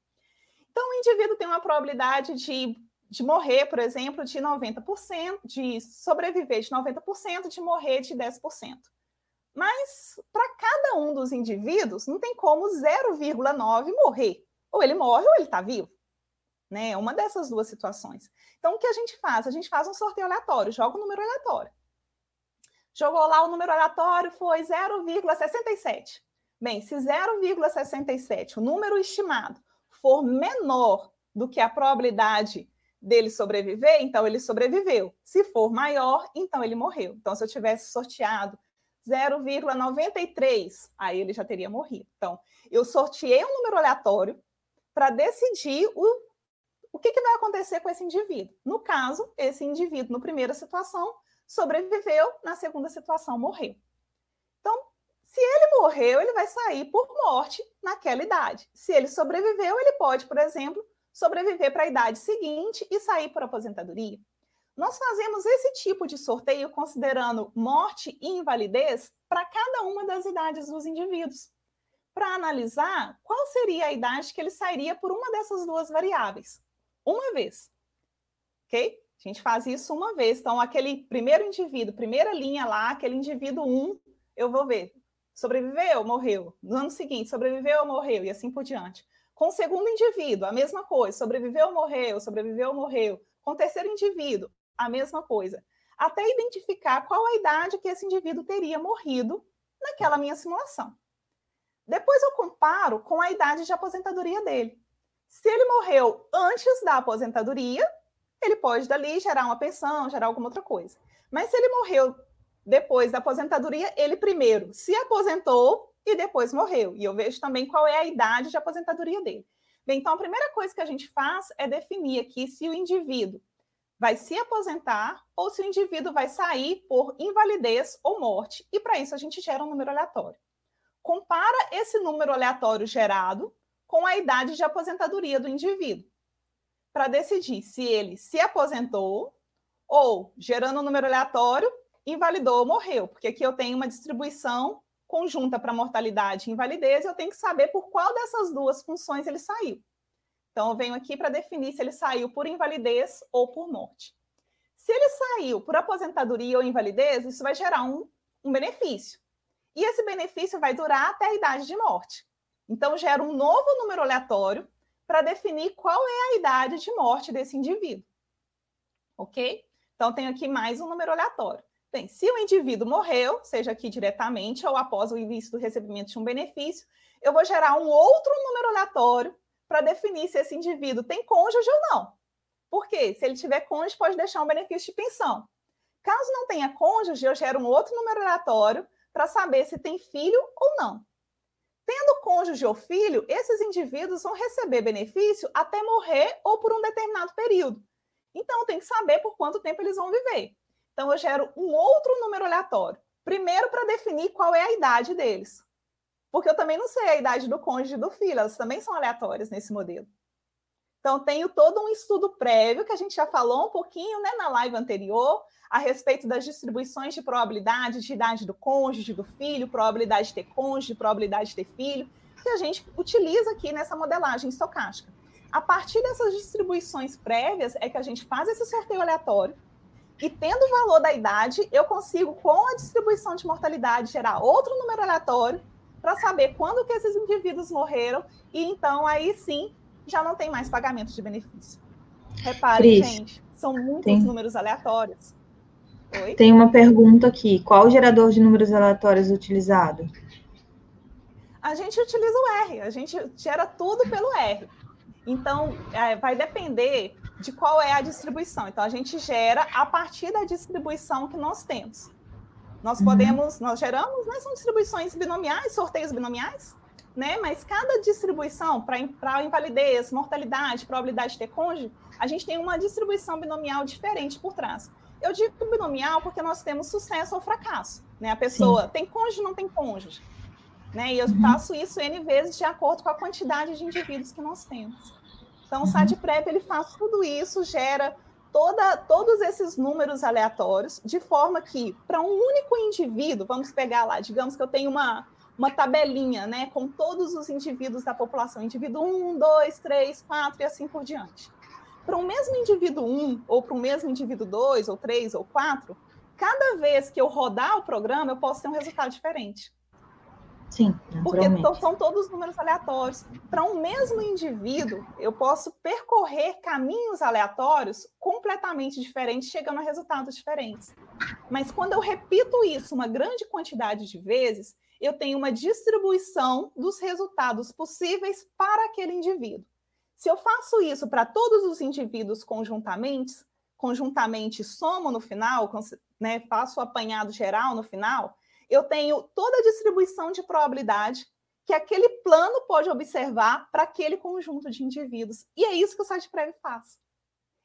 Speaker 2: Então, o indivíduo tem uma probabilidade de de morrer, por exemplo, de 90%, de sobreviver de 90%, de morrer de 10%. Mas para cada um dos indivíduos, não tem como 0,9 morrer. Ou ele morre ou ele está vivo. Né? Uma dessas duas situações. Então, o que a gente faz? A gente faz um sorteio aleatório, joga o um número aleatório. Jogou lá o número aleatório, foi 0,67. Bem, se 0,67, o número estimado, for menor do que a probabilidade dele sobreviver, então ele sobreviveu. Se for maior, então ele morreu. Então, se eu tivesse sorteado 0,93, aí ele já teria morrido. Então, eu sorteei um número aleatório para decidir o, o que, que vai acontecer com esse indivíduo. No caso, esse indivíduo, na primeira situação, sobreviveu, na segunda situação, morreu. Então, se ele morreu, ele vai sair por morte naquela idade. Se ele sobreviveu, ele pode, por exemplo, sobreviver para a idade seguinte e sair por aposentadoria. Nós fazemos esse tipo de sorteio considerando morte e invalidez para cada uma das idades dos indivíduos, para analisar qual seria a idade que ele sairia por uma dessas duas variáveis, uma vez. Ok? A gente faz isso uma vez. Então, aquele primeiro indivíduo, primeira linha lá, aquele indivíduo 1, eu vou ver. Sobreviveu, morreu. No ano seguinte, sobreviveu, morreu, e assim por diante. Com o segundo indivíduo, a mesma coisa. Sobreviveu morreu, sobreviveu morreu. Com o terceiro indivíduo, a mesma coisa. Até identificar qual a idade que esse indivíduo teria morrido naquela minha simulação. Depois eu comparo com a idade de aposentadoria dele. Se ele morreu antes da aposentadoria, ele pode dali gerar uma pensão, gerar alguma outra coisa. Mas se ele morreu depois da aposentadoria, ele primeiro se aposentou e depois morreu. E eu vejo também qual é a idade de aposentadoria dele. Bem, então a primeira coisa que a gente faz é definir aqui se o indivíduo vai se aposentar ou se o indivíduo vai sair por invalidez ou morte. E para isso a gente gera um número aleatório. Compara esse número aleatório gerado com a idade de aposentadoria do indivíduo, para decidir se ele se aposentou ou, gerando um número aleatório, invalidou ou morreu, porque aqui eu tenho uma distribuição conjunta para mortalidade e invalidez, eu tenho que saber por qual dessas duas funções ele saiu. Então, eu venho aqui para definir se ele saiu por invalidez ou por morte. Se ele saiu por aposentadoria ou invalidez, isso vai gerar um, um benefício. E esse benefício vai durar até a idade de morte. Então, gera um novo número aleatório para definir qual é a idade de morte desse indivíduo. Ok? Então, tenho aqui mais um número aleatório. Bem, se o indivíduo morreu, seja aqui diretamente ou após o início do recebimento de um benefício, eu vou gerar um outro número aleatório para definir se esse indivíduo tem cônjuge ou não. Por quê? Se ele tiver cônjuge, pode deixar um benefício de pensão. Caso não tenha cônjuge, eu gero um outro número aleatório para saber se tem filho ou não. Tendo cônjuge ou filho, esses indivíduos vão receber benefício até morrer ou por um determinado período. Então, tem que saber por quanto tempo eles vão viver. Então, eu gero um outro número aleatório. Primeiro, para definir qual é a idade deles. Porque eu também não sei a idade do cônjuge e do filho, elas também são aleatórias nesse modelo. Então, tenho todo um estudo prévio, que a gente já falou um pouquinho né, na live anterior, a respeito das distribuições de probabilidade de idade do cônjuge, do filho, probabilidade de ter cônjuge, probabilidade de ter filho, que a gente utiliza aqui nessa modelagem estocástica. A partir dessas distribuições prévias é que a gente faz esse sorteio aleatório, e tendo o valor da idade, eu consigo, com a distribuição de mortalidade, gerar outro número aleatório para saber quando que esses indivíduos morreram, e então aí sim já não tem mais pagamento de benefício. Reparem, Cris, gente, são muitos tem... números aleatórios.
Speaker 1: Oi? Tem uma pergunta aqui: qual o gerador de números aleatórios utilizado?
Speaker 2: A gente utiliza o R, a gente gera tudo pelo R. Então, é, vai depender de qual é a distribuição. Então, a gente gera a partir da distribuição que nós temos. Nós uhum. podemos, nós geramos, né, são distribuições binomiais, sorteios binomiais, né? Mas cada distribuição para invalidez, mortalidade, probabilidade de ter cônjuge, a gente tem uma distribuição binomial diferente por trás. Eu digo binomial porque nós temos sucesso ou fracasso, né? A pessoa Sim. tem cônjuge, não tem cônjuge, né? E eu uhum. faço isso n vezes de acordo com a quantidade de indivíduos que nós temos. Então, o SADPREP ele faz tudo isso, gera toda, todos esses números aleatórios, de forma que, para um único indivíduo, vamos pegar lá, digamos que eu tenho uma, uma tabelinha né, com todos os indivíduos da população, indivíduo 1, 2, 3, 4 e assim por diante. Para o mesmo indivíduo 1, ou para o mesmo indivíduo 2, ou 3, ou 4, cada vez que eu rodar o programa, eu posso ter um resultado diferente.
Speaker 1: Sim,
Speaker 2: Porque são todos números aleatórios. Para um mesmo indivíduo, eu posso percorrer caminhos aleatórios completamente diferentes, chegando a resultados diferentes. Mas quando eu repito isso uma grande quantidade de vezes, eu tenho uma distribuição dos resultados possíveis para aquele indivíduo. Se eu faço isso para todos os indivíduos conjuntamente, conjuntamente somo no final, né, faço o apanhado geral no final, eu tenho toda a distribuição de probabilidade que aquele plano pode observar para aquele conjunto de indivíduos. E é isso que o site prévio faz.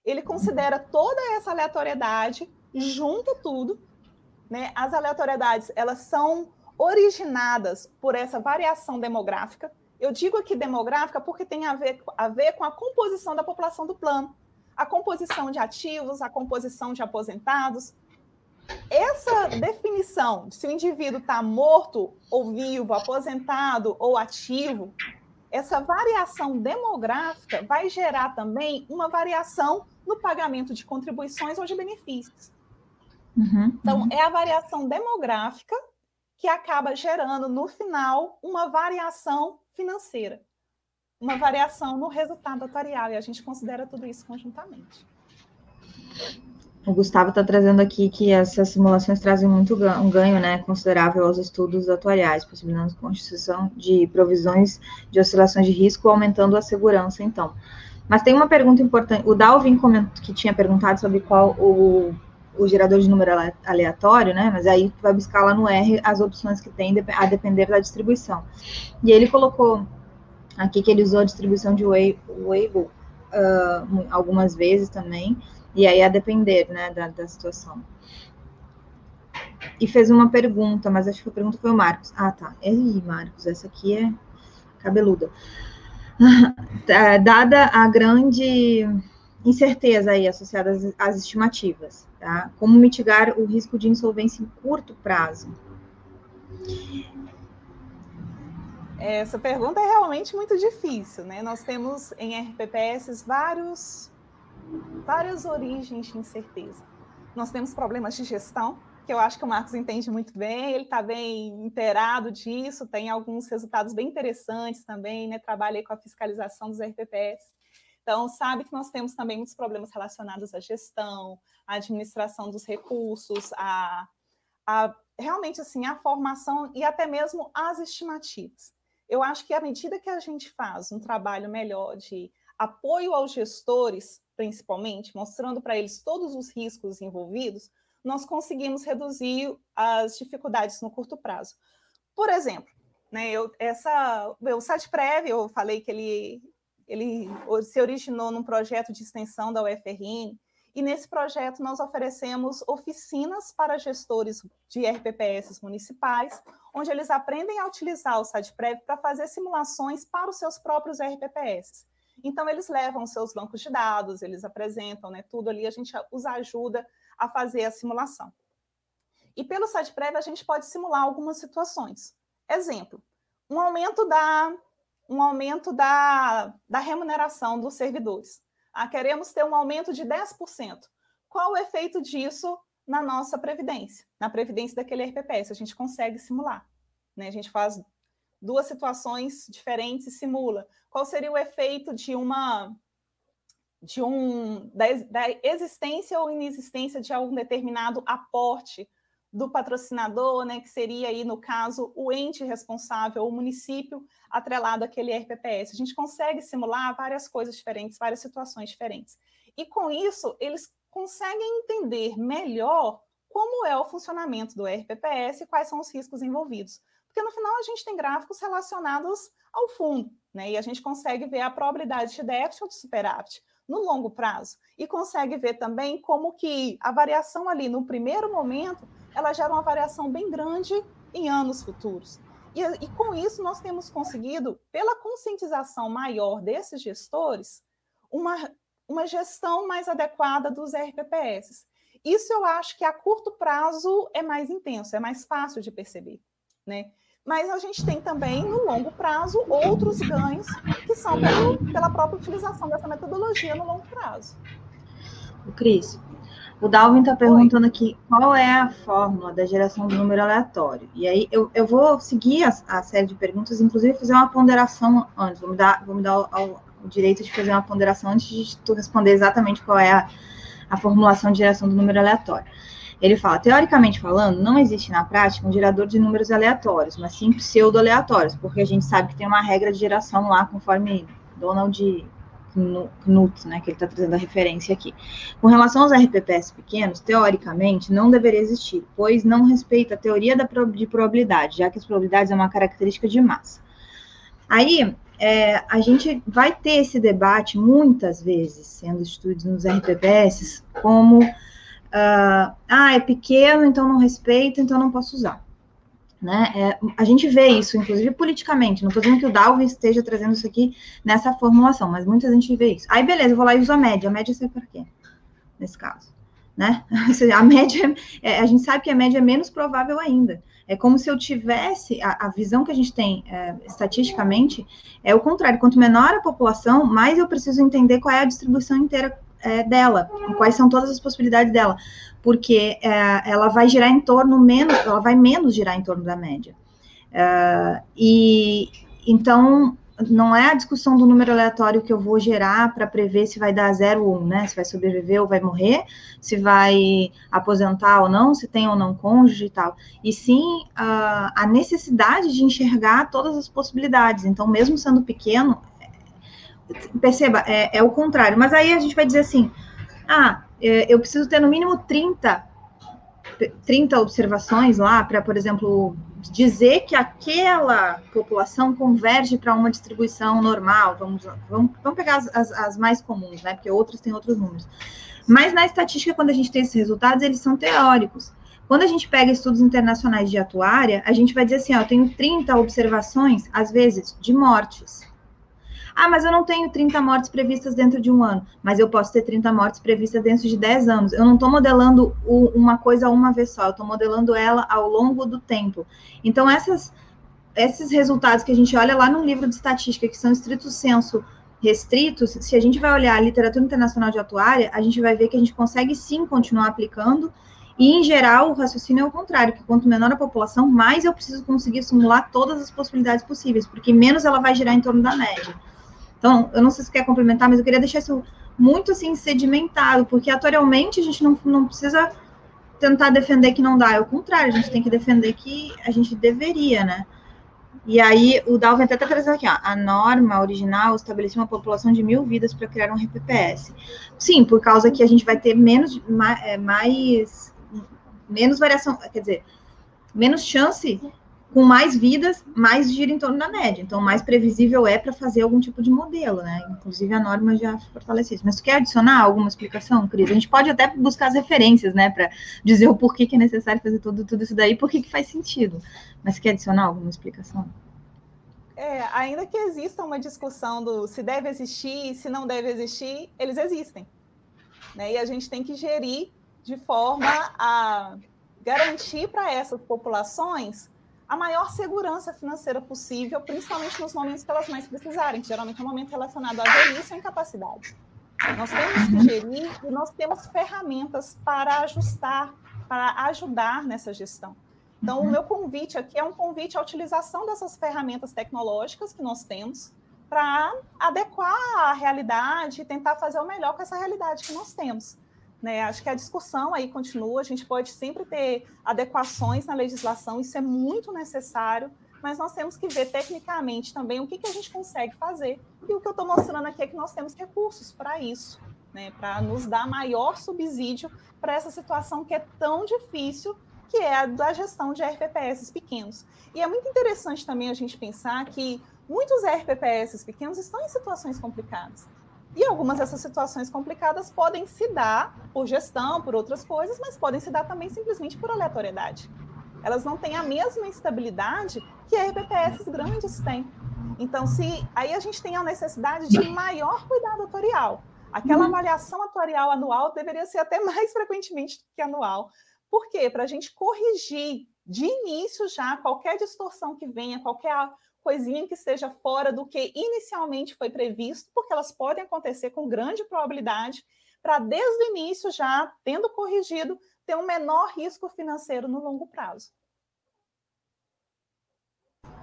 Speaker 2: Ele considera toda essa aleatoriedade, junta tudo, né? As aleatoriedades, elas são originadas por essa variação demográfica. Eu digo aqui demográfica porque tem a ver, a ver com a composição da população do plano, a composição de ativos, a composição de aposentados, essa definição de se o indivíduo está morto ou vivo, aposentado ou ativo, essa variação demográfica vai gerar também uma variação no pagamento de contribuições ou de benefícios. Uhum, então, uhum. é a variação demográfica que acaba gerando, no final, uma variação financeira, uma variação no resultado atuarial, e a gente considera tudo isso conjuntamente.
Speaker 1: O Gustavo está trazendo aqui que essas simulações trazem muito ganho, um ganho né, considerável aos estudos atuariais, possibilitando a constituição de provisões de oscilações de risco, aumentando a segurança, então. Mas tem uma pergunta importante. O Dalvin comentou, que tinha perguntado sobre qual o, o gerador de número aleatório, né? Mas aí vai buscar lá no R as opções que tem a depender da distribuição. E ele colocou aqui que ele usou a distribuição de Weibull uh, algumas vezes também e aí a depender, né, da, da situação. E fez uma pergunta, mas acho que a pergunta foi o Marcos. Ah, tá. Ei, Marcos, essa aqui é cabeluda. É, dada a grande incerteza aí associada às, às estimativas, tá? Como mitigar o risco de insolvência em curto prazo?
Speaker 2: Essa pergunta é realmente muito difícil, né? Nós temos em RPPS vários várias origens de incerteza. Nós temos problemas de gestão, que eu acho que o Marcos entende muito bem, ele está bem inteirado disso, tem alguns resultados bem interessantes também, né? Trabalhei com a fiscalização dos RPPs. Então, sabe que nós temos também muitos problemas relacionados à gestão, à administração dos recursos, a, a realmente assim, a formação e até mesmo as estimativas. Eu acho que à medida que a gente faz um trabalho melhor de apoio aos gestores principalmente, mostrando para eles todos os riscos envolvidos, nós conseguimos reduzir as dificuldades no curto prazo. Por exemplo, né, eu, essa, o SATPREV, eu falei que ele, ele se originou num projeto de extensão da UFRN, e nesse projeto nós oferecemos oficinas para gestores de RPPS municipais, onde eles aprendem a utilizar o SATPREV para fazer simulações para os seus próprios RPPS. Então, eles levam seus bancos de dados, eles apresentam né, tudo ali, a gente os ajuda a fazer a simulação. E pelo site prévio, a gente pode simular algumas situações. Exemplo, um aumento da, um aumento da, da remuneração dos servidores. Ah, queremos ter um aumento de 10%. Qual o efeito disso na nossa previdência, na previdência daquele RPPS? A gente consegue simular. Né? A gente faz duas situações diferentes e simula. Qual seria o efeito de uma de um da, da existência ou inexistência de algum determinado aporte do patrocinador, né, que seria aí, no caso, o ente responsável, o município atrelado àquele RPPS. A gente consegue simular várias coisas diferentes, várias situações diferentes. E com isso, eles conseguem entender melhor como é o funcionamento do RPPS e quais são os riscos envolvidos. Porque no final a gente tem gráficos relacionados ao fundo, né? E a gente consegue ver a probabilidade de déficit ou de superávit no longo prazo e consegue ver também como que a variação ali no primeiro momento ela gera uma variação bem grande em anos futuros. E, e com isso nós temos conseguido, pela conscientização maior desses gestores, uma, uma gestão mais adequada dos RPPS. Isso eu acho que a curto prazo é mais intenso, é mais fácil de perceber, né? Mas a gente tem também, no longo prazo, outros ganhos que são pelo, pela própria utilização dessa metodologia no longo prazo.
Speaker 1: O Cris, o Dalvin está perguntando Oi. aqui qual é a fórmula da geração do número aleatório. E aí eu, eu vou seguir a, a série de perguntas, inclusive fazer uma ponderação antes. Vou me dar, vou me dar o, o, o, direito de fazer uma ponderação antes de tu responder exatamente qual é a, a formulação de geração do número aleatório. Ele fala, teoricamente falando, não existe na prática um gerador de números aleatórios, mas sim pseudo-aleatórios, porque a gente sabe que tem uma regra de geração lá, conforme Donald Knut, né, que ele está trazendo a referência aqui. Com relação aos RPPS pequenos, teoricamente, não deveria existir, pois não respeita a teoria da, de probabilidade, já que as probabilidades é uma característica de massa. Aí, é, a gente vai ter esse debate muitas vezes, sendo estudos nos RPPS, como uh, ah, é pequeno, então não respeita, então não posso usar. Né? É, a gente vê isso, inclusive politicamente. Não estou dizendo que o Dalvin esteja trazendo isso aqui nessa formulação, mas muita gente vê isso. Aí, beleza, eu vou lá e uso a média. A média serve para quê? Nesse caso. Né? A média, é, a gente sabe que a média é menos provável ainda. É como se eu tivesse, a, a visão que a gente tem é, estatisticamente é o contrário. Quanto menor a população, mais eu preciso entender qual é a distribuição inteira é, dela, quais são todas as possibilidades dela, porque é, ela vai girar em torno menos, ela vai menos girar em torno da média. É, e então não é a discussão do número aleatório que eu vou gerar para prever se vai dar 0 ou 1, um, né? Se vai sobreviver ou vai morrer, se vai aposentar ou não, se tem ou não cônjuge e tal. E sim a, a necessidade de enxergar todas as possibilidades. Então, mesmo sendo pequeno, perceba, é, é o contrário. Mas aí a gente vai dizer assim: ah, é, eu preciso ter no mínimo 30, 30 observações lá para, por exemplo, dizer que aquela população converge para uma distribuição normal. Vamos, vamos, vamos pegar as, as, as, mais comuns, né? Porque outras têm outros números. Mas na estatística, quando a gente tem esses resultados, eles são teóricos. Quando a gente pega estudos internacionais de atuária, a gente vai dizer assim, ó, eu tenho 30 observações, às vezes, de mortes. Ah, mas eu não tenho 30 mortes previstas dentro de um ano, mas eu posso ter 30 mortes previstas dentro de 10 anos. Eu não estou modelando uma coisa uma vez só, eu estou modelando ela ao longo do tempo. Então, essas, esses resultados que a gente olha lá no livro de estatística, que são estrito senso restritos, se a gente vai olhar a literatura internacional de atuária, a gente vai ver que a gente consegue sim continuar aplicando e, em geral, o raciocínio é o contrário, que quanto menor a população, mais eu preciso conseguir simular todas as possibilidades possíveis, porque menos ela vai girar em torno da média. Então, eu não sei se quer complementar, mas eu queria deixar isso muito assim sedimentado, porque atualmente a gente não, não precisa tentar defender que não dá, é o contrário, a gente tem que defender que a gente deveria, né? E aí, o Dalvin até está trazendo aqui, ó, a norma original estabelecia uma população de mil vidas para criar um RPPS. Sim, por causa que a gente vai ter menos, é, mais, menos variação, quer dizer, menos chance com mais vidas, mais gira em torno da média. Então, mais previsível é para fazer algum tipo de modelo, né? Inclusive, a norma já fortalece isso. Mas tu quer adicionar alguma explicação, Cris? A gente pode até buscar as referências, né? Para dizer o porquê que é necessário fazer tudo, tudo isso daí, por que faz sentido. Mas quer adicionar alguma explicação?
Speaker 2: É, ainda que exista uma discussão do se deve existir, se não deve existir, eles existem. Né? E a gente tem que gerir de forma a garantir para essas populações a maior segurança financeira possível, principalmente nos momentos que elas mais precisarem, que geralmente é um momento relacionado à velhice ou incapacidade. Nós temos que gerir e nós temos ferramentas para ajustar, para ajudar nessa gestão. Então, o meu convite aqui é um convite à utilização dessas ferramentas tecnológicas que nós temos para adequar a realidade e tentar fazer o melhor com essa realidade que nós temos. Né? Acho que a discussão aí continua, a gente pode sempre ter adequações na legislação, isso é muito necessário, mas nós temos que ver tecnicamente também o que, que a gente consegue fazer. E o que eu estou mostrando aqui é que nós temos recursos para isso, né? para nos dar maior subsídio para essa situação que é tão difícil que é a da gestão de RPPS pequenos. E é muito interessante também a gente pensar que muitos RPPS pequenos estão em situações complicadas. E algumas dessas situações complicadas podem se dar por gestão, por outras coisas, mas podem se dar também simplesmente por aleatoriedade. Elas não têm a mesma estabilidade que RPPS grandes têm. Então, se aí a gente tem a necessidade de maior cuidado atorial. Aquela uhum. avaliação atuarial anual deveria ser até mais frequentemente que anual, por quê? Para a gente corrigir de início já qualquer distorção que venha, qualquer coisinha que esteja fora do que inicialmente foi previsto, porque elas podem acontecer com grande probabilidade, para desde o início já, tendo corrigido, ter um menor risco financeiro no longo prazo.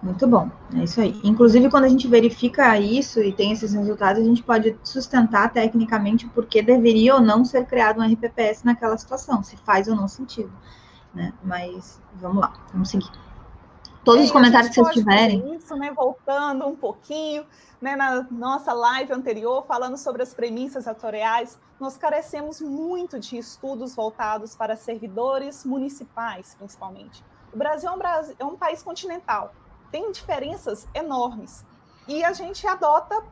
Speaker 1: Muito bom, é isso aí. Inclusive, quando a gente verifica isso e tem esses resultados, a gente pode sustentar tecnicamente por que deveria ou não ser criado um RPPS naquela situação, se faz ou não sentido. Né? Mas vamos lá, vamos seguir. Todos os comentários que vocês tiverem.
Speaker 2: Isso, né? Voltando um pouquinho, né? Na nossa live anterior, falando sobre as premissas atoriais, nós carecemos muito de estudos voltados para servidores municipais, principalmente. O Brasil é um, é um país continental tem diferenças enormes. E a gente adota,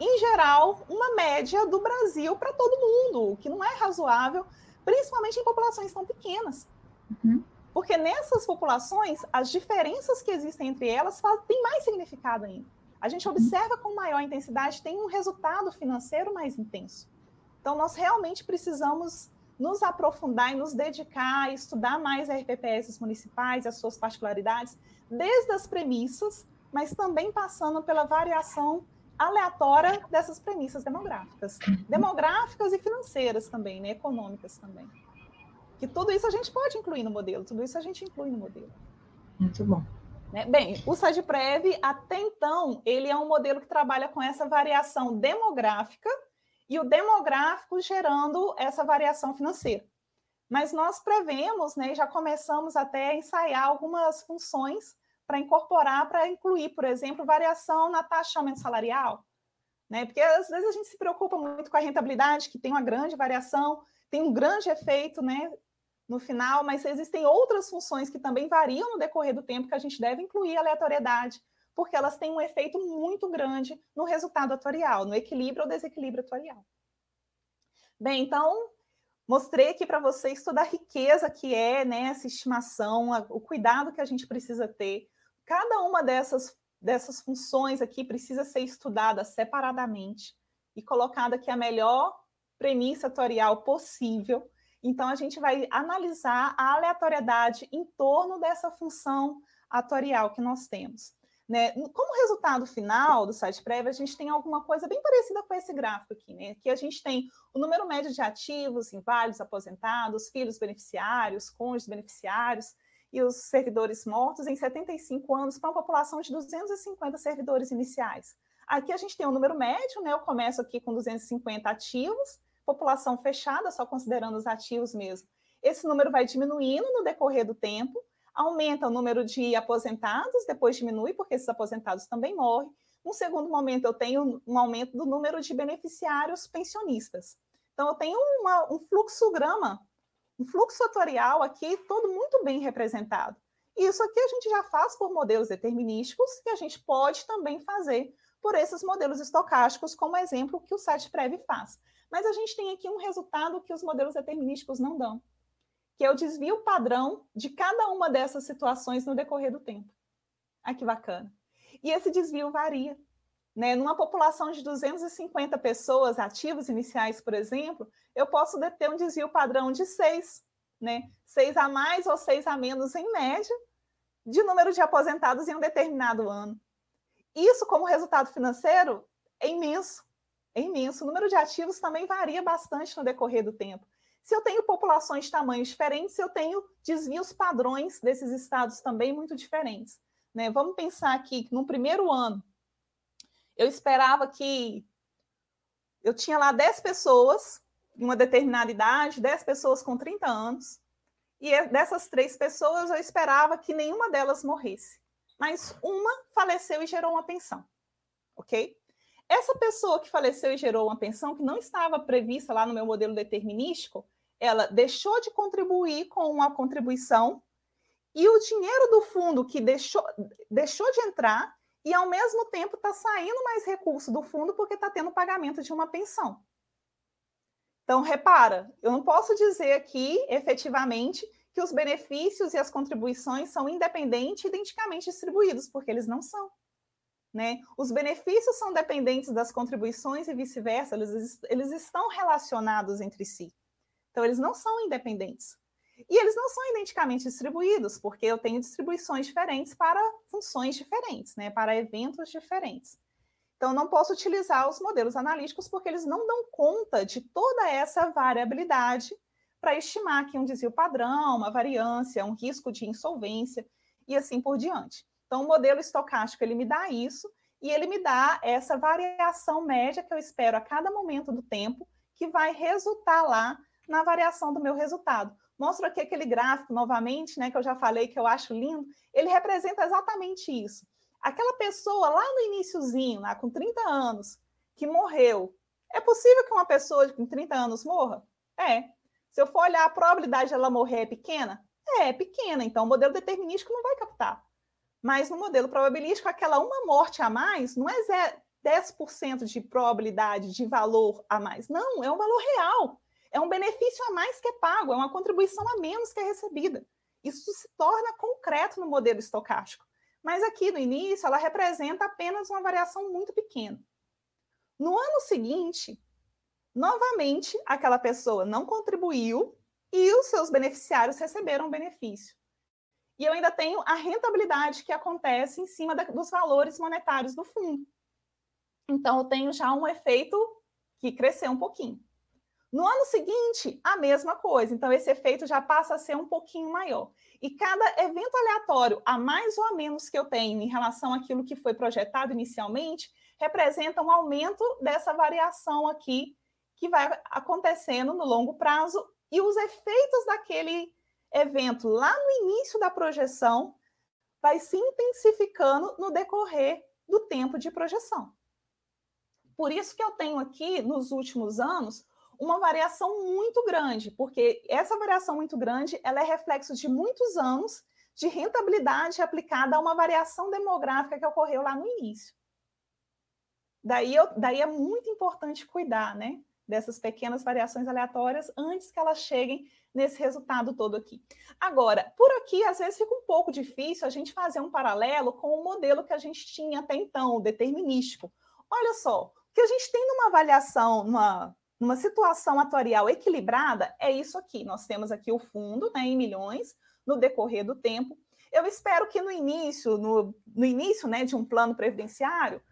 Speaker 2: em geral, uma média do Brasil para todo mundo, o que não é razoável, principalmente em populações tão pequenas. Uhum. Porque nessas populações, as diferenças que existem entre elas têm mais significado ainda. A gente observa com maior intensidade, tem um resultado financeiro mais intenso. Então, nós realmente precisamos nos aprofundar e nos dedicar a estudar mais RPPS municipais as suas particularidades, desde as premissas, mas também passando pela variação aleatória dessas premissas demográficas, demográficas e financeiras também, né, econômicas também. Que tudo isso a gente pode incluir no modelo, tudo isso a gente inclui no modelo.
Speaker 1: Muito bom.
Speaker 2: Né? Bem, o SADPREV, até então, ele é um modelo que trabalha com essa variação demográfica e o demográfico gerando essa variação financeira. Mas nós prevemos, né, já começamos até a ensaiar algumas funções para incorporar, para incluir, por exemplo, variação na taxa de aumento salarial. Né? Porque às vezes a gente se preocupa muito com a rentabilidade, que tem uma grande variação, tem um grande efeito né, no final, mas existem outras funções que também variam no decorrer do tempo que a gente deve incluir aleatoriedade, porque elas têm um efeito muito grande no resultado atorial, no equilíbrio ou desequilíbrio atorial. Bem, então, Mostrei aqui para vocês toda a riqueza que é né, essa estimação, o cuidado que a gente precisa ter. Cada uma dessas, dessas funções aqui precisa ser estudada separadamente e colocada aqui a melhor premissa atorial possível. Então, a gente vai analisar a aleatoriedade em torno dessa função atorial que nós temos. Né? Como resultado final do site prévio, a gente tem alguma coisa bem parecida com esse gráfico aqui, né? que a gente tem o número médio de ativos, inválidos, aposentados, filhos beneficiários, cônjuges beneficiários e os servidores mortos em 75 anos para uma população de 250 servidores iniciais. Aqui a gente tem o número médio, né? eu começo aqui com 250 ativos, população fechada, só considerando os ativos mesmo. Esse número vai diminuindo no decorrer do tempo, aumenta o número de aposentados, depois diminui, porque esses aposentados também morrem. Um segundo momento, eu tenho um aumento do número de beneficiários pensionistas. Então, eu tenho uma, um fluxograma, um fluxo atorial aqui, todo muito bem representado. E isso aqui a gente já faz por modelos determinísticos e a gente pode também fazer por esses modelos estocásticos, como exemplo que o site Prev faz. Mas a gente tem aqui um resultado que os modelos determinísticos não dão que é o desvio padrão de cada uma dessas situações no decorrer do tempo. Ah, que bacana. E esse desvio varia. Né? Numa população de 250 pessoas ativos iniciais, por exemplo, eu posso ter um desvio padrão de 6, né? 6 a mais ou 6 a menos em média, de número de aposentados em um determinado ano. Isso, como resultado financeiro, é imenso. É imenso. O número de ativos também varia bastante no decorrer do tempo. Se eu tenho populações de tamanhos diferentes, eu tenho desvios padrões desses estados também muito diferentes. Né? Vamos pensar aqui que no primeiro ano, eu esperava que eu tinha lá 10 pessoas em uma determinada idade, 10 pessoas com 30 anos, e é, dessas três pessoas eu esperava que nenhuma delas morresse. Mas uma faleceu e gerou uma pensão. Ok? Essa pessoa que faleceu e gerou uma pensão, que não estava prevista lá no meu modelo determinístico, ela deixou de contribuir com uma contribuição e o dinheiro do fundo que deixou, deixou de entrar e, ao mesmo tempo, está saindo mais recurso do fundo porque está tendo pagamento de uma pensão. Então, repara, eu não posso dizer aqui, efetivamente, que os benefícios e as contribuições são independentes e identicamente distribuídos, porque eles não são. Né? Os benefícios são dependentes das contribuições e vice-versa, eles, eles estão relacionados entre si. Então, eles não são independentes. E eles não são identicamente distribuídos, porque eu tenho distribuições diferentes para funções diferentes, né? para eventos diferentes. Então, não posso utilizar os modelos analíticos porque eles não dão conta de toda essa variabilidade para estimar aqui um desvio padrão, uma variância, um risco de insolvência e assim por diante. Então, o modelo estocástico ele me dá isso e ele me dá essa variação média que eu espero a cada momento do tempo, que vai resultar lá na variação do meu resultado. Mostro aqui aquele gráfico novamente, né, que eu já falei que eu acho lindo. Ele representa exatamente isso aquela pessoa lá no iníciozinho, lá com 30 anos, que morreu, é possível que uma pessoa com 30 anos morra? É. Se eu for olhar a probabilidade de ela morrer é pequena? É, é pequena. Então, o modelo determinístico não vai captar. Mas no modelo probabilístico, aquela uma morte a mais não é 10% de probabilidade de valor a mais. Não, é um valor real. É um benefício a mais que é pago, é uma contribuição a menos que é recebida. Isso se torna concreto no modelo estocástico. Mas aqui no início, ela representa apenas uma variação muito pequena. No ano seguinte, novamente, aquela pessoa não contribuiu e os seus beneficiários receberam benefício. E eu ainda tenho a rentabilidade que acontece em cima da, dos valores monetários do fundo. Então, eu tenho já um efeito que cresceu um pouquinho. No ano seguinte, a mesma coisa. Então, esse efeito já passa a ser um pouquinho maior. E cada evento aleatório, a mais ou a menos que eu tenho em relação àquilo que foi projetado inicialmente, representa um aumento dessa variação aqui que vai acontecendo no longo prazo e os efeitos daquele evento lá no início da projeção vai se intensificando no decorrer do tempo de projeção. Por isso que eu tenho aqui nos últimos anos uma variação muito grande, porque essa variação muito grande ela é reflexo de muitos anos de rentabilidade aplicada a uma variação demográfica que ocorreu lá no início. Daí, eu, daí é muito importante cuidar, né? Dessas pequenas variações aleatórias antes que elas cheguem nesse resultado todo aqui. Agora, por aqui, às vezes fica um pouco difícil a gente fazer um paralelo com o modelo que a gente tinha até então, determinístico. Olha só, o que a gente tem numa avaliação, numa numa situação atuarial equilibrada, é isso aqui. Nós temos aqui o fundo né, em milhões no decorrer do tempo. Eu espero que no início, no, no início né, de um plano previdenciário,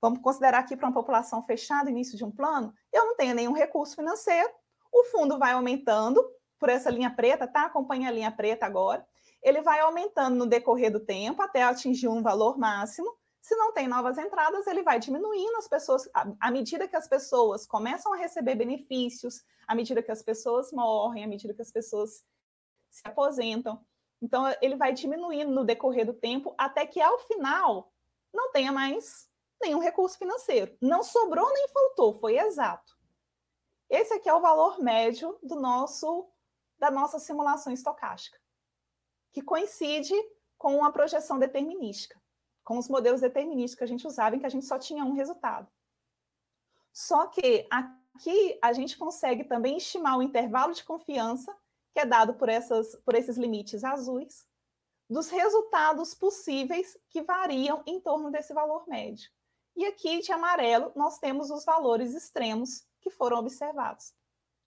Speaker 2: vamos considerar aqui para uma população fechada, início de um plano, eu não tenha nenhum recurso financeiro, o fundo vai aumentando por essa linha preta, tá? Acompanha a linha preta agora. Ele vai aumentando no decorrer do tempo até atingir um valor máximo. Se não tem novas entradas, ele vai diminuindo as pessoas, à medida que as pessoas começam a receber benefícios, à medida que as pessoas morrem, à medida que as pessoas se aposentam. Então, ele vai diminuindo no decorrer do tempo, até que ao final não tenha mais nenhum recurso financeiro. Não sobrou nem faltou, foi exato. Esse aqui é o valor médio do nosso da nossa simulação estocástica, que coincide com a projeção determinística com os modelos deterministas que a gente usava, em que a gente só tinha um resultado. Só que aqui a gente consegue também estimar o intervalo de confiança que é dado por, essas, por esses limites azuis, dos resultados possíveis que variam em torno desse valor médio. E aqui, de amarelo, nós temos os valores extremos que foram observados.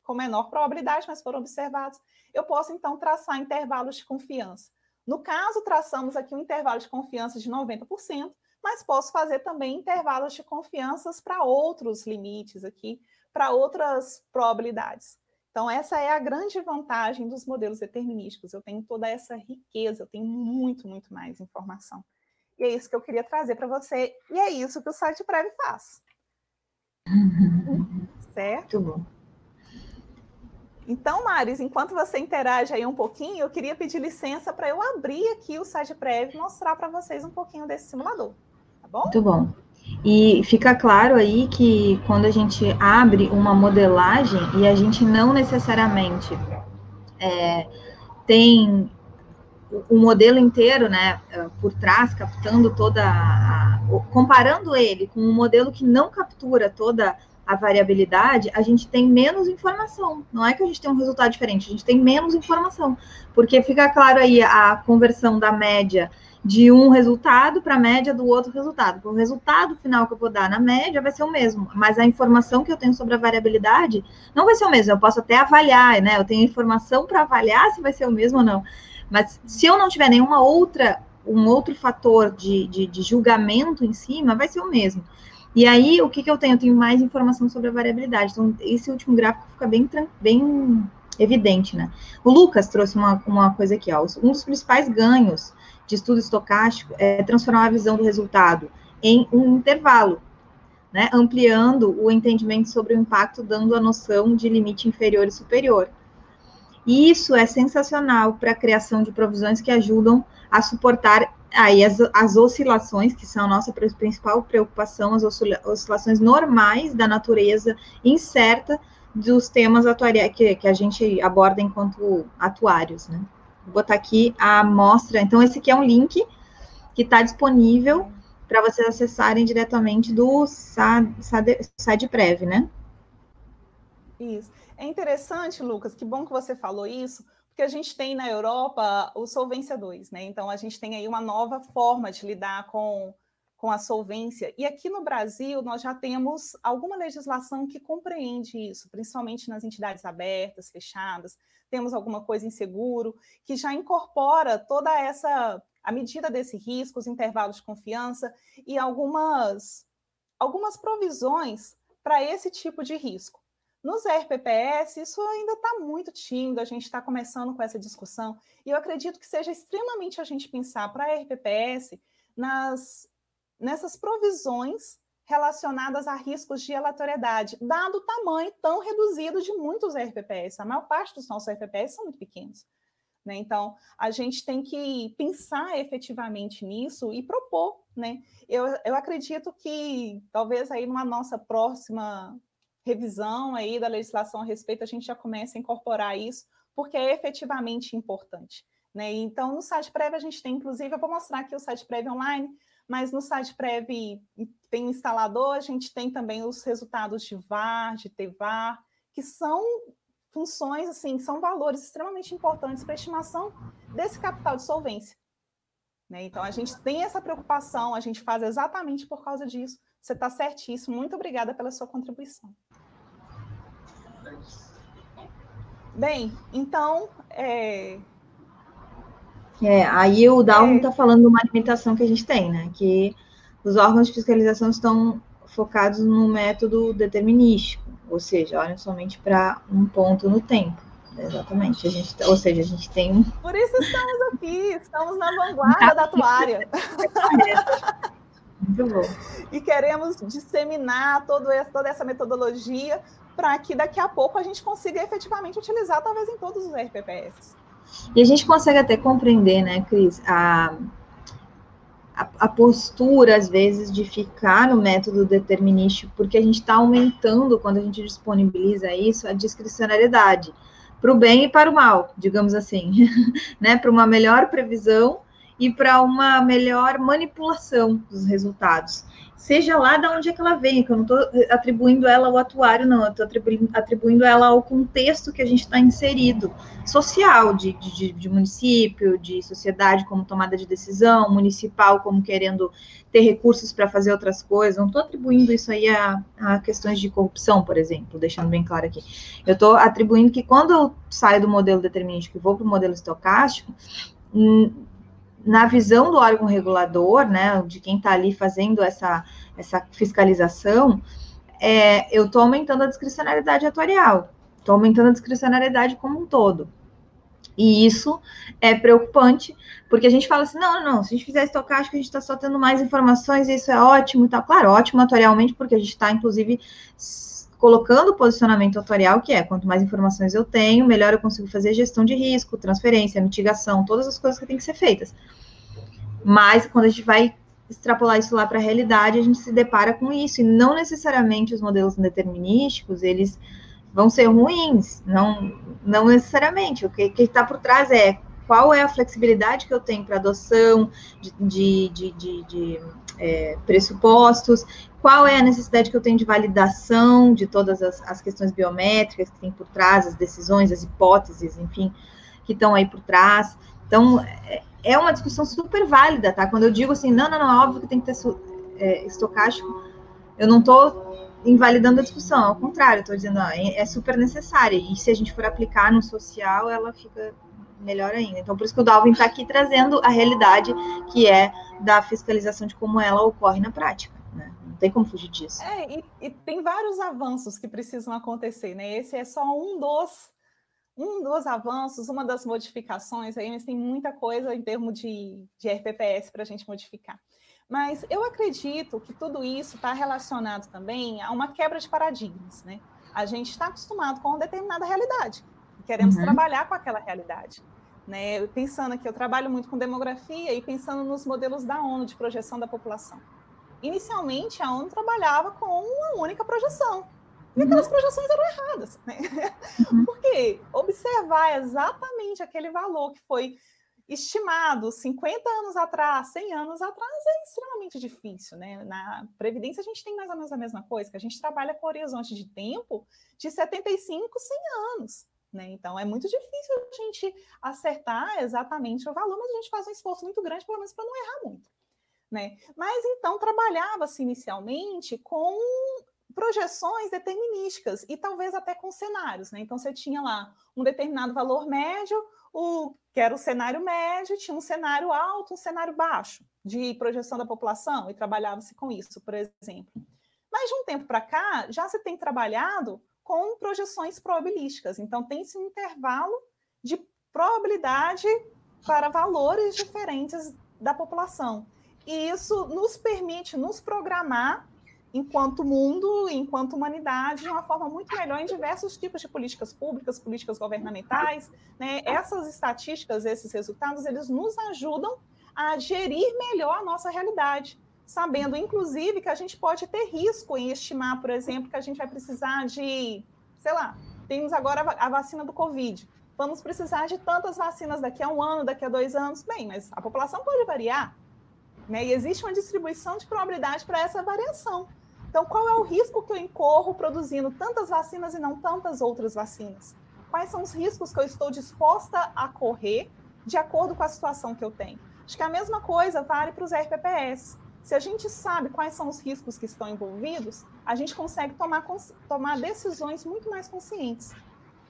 Speaker 2: Com menor probabilidade, mas foram observados. Eu posso, então, traçar intervalos de confiança. No caso, traçamos aqui um intervalo de confiança de 90%, mas posso fazer também intervalos de confianças para outros limites aqui, para outras probabilidades. Então, essa é a grande vantagem dos modelos determinísticos. Eu tenho toda essa riqueza, eu tenho muito, muito mais informação. E é isso que eu queria trazer para você, e é isso que o site Prev faz. Uhum. Certo? Muito bom. Então, Maris, enquanto você interage aí um pouquinho, eu queria pedir licença para eu abrir aqui o site Prev e mostrar para vocês um pouquinho desse simulador. Tá bom?
Speaker 1: Muito bom. E fica claro aí que quando a gente abre uma modelagem e a gente não necessariamente é, tem o modelo inteiro, né, por trás, captando toda a, comparando ele com um modelo que não captura toda a variabilidade, a gente tem menos informação. Não é que a gente tem um resultado diferente, a gente tem menos informação, porque fica claro aí a conversão da média de um resultado para a média do outro resultado. O resultado final que eu vou dar na média vai ser o mesmo, mas a informação que eu tenho sobre a variabilidade não vai ser o mesmo. Eu posso até avaliar, né? Eu tenho informação para avaliar se vai ser o mesmo ou não. Mas se eu não tiver nenhuma outra, um outro fator de, de, de julgamento em cima, vai ser o mesmo. E aí, o que, que eu tenho? Eu tenho mais informação sobre a variabilidade. Então, esse último gráfico fica bem, bem evidente, né? O Lucas trouxe uma, uma coisa aqui, ó. Um dos principais ganhos de estudo estocástico é transformar a visão do resultado em um intervalo, né, ampliando o entendimento sobre o impacto, dando a noção de limite inferior e superior. E isso é sensacional para a criação de provisões que ajudam a suportar aí as, as oscilações, que são a nossa principal preocupação, as oscilações normais da natureza incerta dos temas atuariais que, que a gente aborda enquanto atuários, né? Vou botar aqui a amostra. Então, esse aqui é um link que está disponível para vocês acessarem diretamente do SADPREV, né?
Speaker 2: Isso. É interessante, Lucas, que bom que você falou isso, porque a gente tem na Europa o Solvência 2, né? Então, a gente tem aí uma nova forma de lidar com, com a solvência. E aqui no Brasil, nós já temos alguma legislação que compreende isso, principalmente nas entidades abertas, fechadas temos alguma coisa em seguro, que já incorpora toda essa a medida desse risco, os intervalos de confiança e algumas algumas provisões para esse tipo de risco. Nos RPPS, isso ainda está muito tímido, a gente está começando com essa discussão, e eu acredito que seja extremamente a gente pensar para RPPS nas, nessas provisões relacionadas a riscos de aleatoriedade, dado o tamanho tão reduzido de muitos RPPS. A maior parte dos nossos RPPS são muito pequenos. Né? Então, a gente tem que pensar efetivamente nisso e propor. Né? Eu, eu acredito que talvez aí numa nossa próxima revisão aí da legislação a respeito, a gente já comece a incorporar isso, porque é efetivamente importante. Né? Então, no site prévio, a gente tem, inclusive, eu vou mostrar aqui o site prévio online, mas no site Prev tem um instalador, a gente tem também os resultados de VAR, de TVAR, que são funções, assim, são valores extremamente importantes para a estimação desse capital de solvência. Né? Então, a gente tem essa preocupação, a gente faz exatamente por causa disso. Você está certíssimo. Muito obrigada pela sua contribuição. Bem, então, é,
Speaker 1: é, aí o Dalton está é. falando de uma limitação que a gente tem, né? Que os órgãos de fiscalização estão focados no método determinístico, ou seja, olham somente para um ponto no tempo. Exatamente. A gente, ou seja, a gente tem um.
Speaker 2: Por isso estamos aqui, estamos na vanguarda da atuária. Muito bom. E queremos disseminar todo esse, toda essa metodologia para que daqui a pouco a gente consiga efetivamente utilizar, talvez, em todos os RPPS.
Speaker 1: E a gente consegue até compreender, né, Cris, a, a, a, postura, às vezes, de ficar no método determinístico, porque a gente está aumentando, quando a gente disponibiliza isso, a discricionariedade, para o bem e para o mal, digamos assim, né, para uma melhor previsão e para uma melhor manipulação dos resultados. Seja lá de onde é que ela vem, que eu não estou atribuindo ela ao atuário, não, eu estou atribuindo, atribuindo ela ao contexto que a gente está inserido, social, de, de, de, município, de sociedade como tomada de decisão, municipal como querendo ter recursos para fazer outras coisas, não estou atribuindo isso aí a, a, questões de corrupção, por exemplo, deixando bem claro aqui. Eu estou atribuindo que quando eu saio do modelo determinístico e vou para o modelo estocástico, hum, na visão do órgão regulador, né, de quem está ali fazendo essa, essa fiscalização, é, eu estou aumentando a discricionariedade atuarial, estou aumentando a discricionariedade como um todo. E isso é preocupante, porque a gente fala assim, não, não, se a gente fizer estocástico, a gente está só tendo mais informações, isso é ótimo e tal. Claro, ótimo atuarialmente, porque a gente está, inclusive, colocando o posicionamento atuarial, que é, quanto mais informações eu tenho, melhor eu consigo fazer gestão de risco, transferência, mitigação, todas as coisas que têm que ser feitas. Mas, quando a gente vai extrapolar isso lá para a realidade, a gente se depara com isso, e não necessariamente os modelos determinísticos, eles vão ser ruins, não, não necessariamente. O que está por trás é qual é a flexibilidade que eu tenho para adoção de, de, de, de, de é, pressupostos, qual é a necessidade que eu tenho de validação de todas as, as questões biométricas que tem por trás, as decisões, as hipóteses, enfim, que estão aí por trás. Então, é, é uma discussão super válida, tá? Quando eu digo assim, não, não, não, é óbvio que tem que ter é, estocástico, eu não estou invalidando a discussão, ao contrário, estou dizendo, ó, é, é super necessária, e se a gente for aplicar no social, ela fica melhor ainda. Então, por isso que o Dalvin está aqui trazendo a realidade que é da fiscalização de como ela ocorre na prática. Não tem como fugir disso.
Speaker 2: É, e, e tem vários avanços que precisam acontecer, né? Esse é só um dos um dos avanços, uma das modificações aí, mas tem muita coisa em termos de, de RPPS para a gente modificar. Mas eu acredito que tudo isso está relacionado também a uma quebra de paradigmas, né? A gente está acostumado com uma determinada realidade, queremos uhum. trabalhar com aquela realidade. Né? Pensando que eu trabalho muito com demografia e pensando nos modelos da ONU de projeção da população. Inicialmente, a ONU trabalhava com uma única projeção, e aquelas projeções eram erradas. Né? Uhum. Porque observar exatamente aquele valor que foi estimado 50 anos atrás, 100 anos atrás, é extremamente difícil. Né? Na Previdência, a gente tem mais ou menos a mesma coisa, que a gente trabalha com horizonte de tempo de 75, 100 anos. Né? Então, é muito difícil a gente acertar exatamente o valor, mas a gente faz um esforço muito grande, pelo menos, para não errar muito. Né? Mas então trabalhava-se inicialmente com projeções determinísticas e talvez até com cenários, né? Então você tinha lá um determinado valor médio, o que era o cenário médio, tinha um cenário alto, um cenário baixo de projeção da população e trabalhava-se com isso, por exemplo. Mas de um tempo para cá já se tem trabalhado com projeções probabilísticas. Então tem-se um intervalo de probabilidade para valores diferentes da população. E isso nos permite nos programar enquanto mundo, enquanto humanidade, de uma forma muito melhor em diversos tipos de políticas públicas, políticas governamentais. Né? Essas estatísticas, esses resultados, eles nos ajudam a gerir melhor a nossa realidade, sabendo, inclusive, que a gente pode ter risco em estimar, por exemplo, que a gente vai precisar de, sei lá, temos agora a vacina do Covid. Vamos precisar de tantas vacinas daqui a um ano, daqui a dois anos. Bem, mas a população pode variar. Né? E existe uma distribuição de probabilidade para essa variação. Então, qual é o risco que eu incorro produzindo tantas vacinas e não tantas outras vacinas? Quais são os riscos que eu estou disposta a correr de acordo com a situação que eu tenho? Acho que a mesma coisa vale para os RPPS. Se a gente sabe quais são os riscos que estão envolvidos, a gente consegue tomar, tomar decisões muito mais conscientes.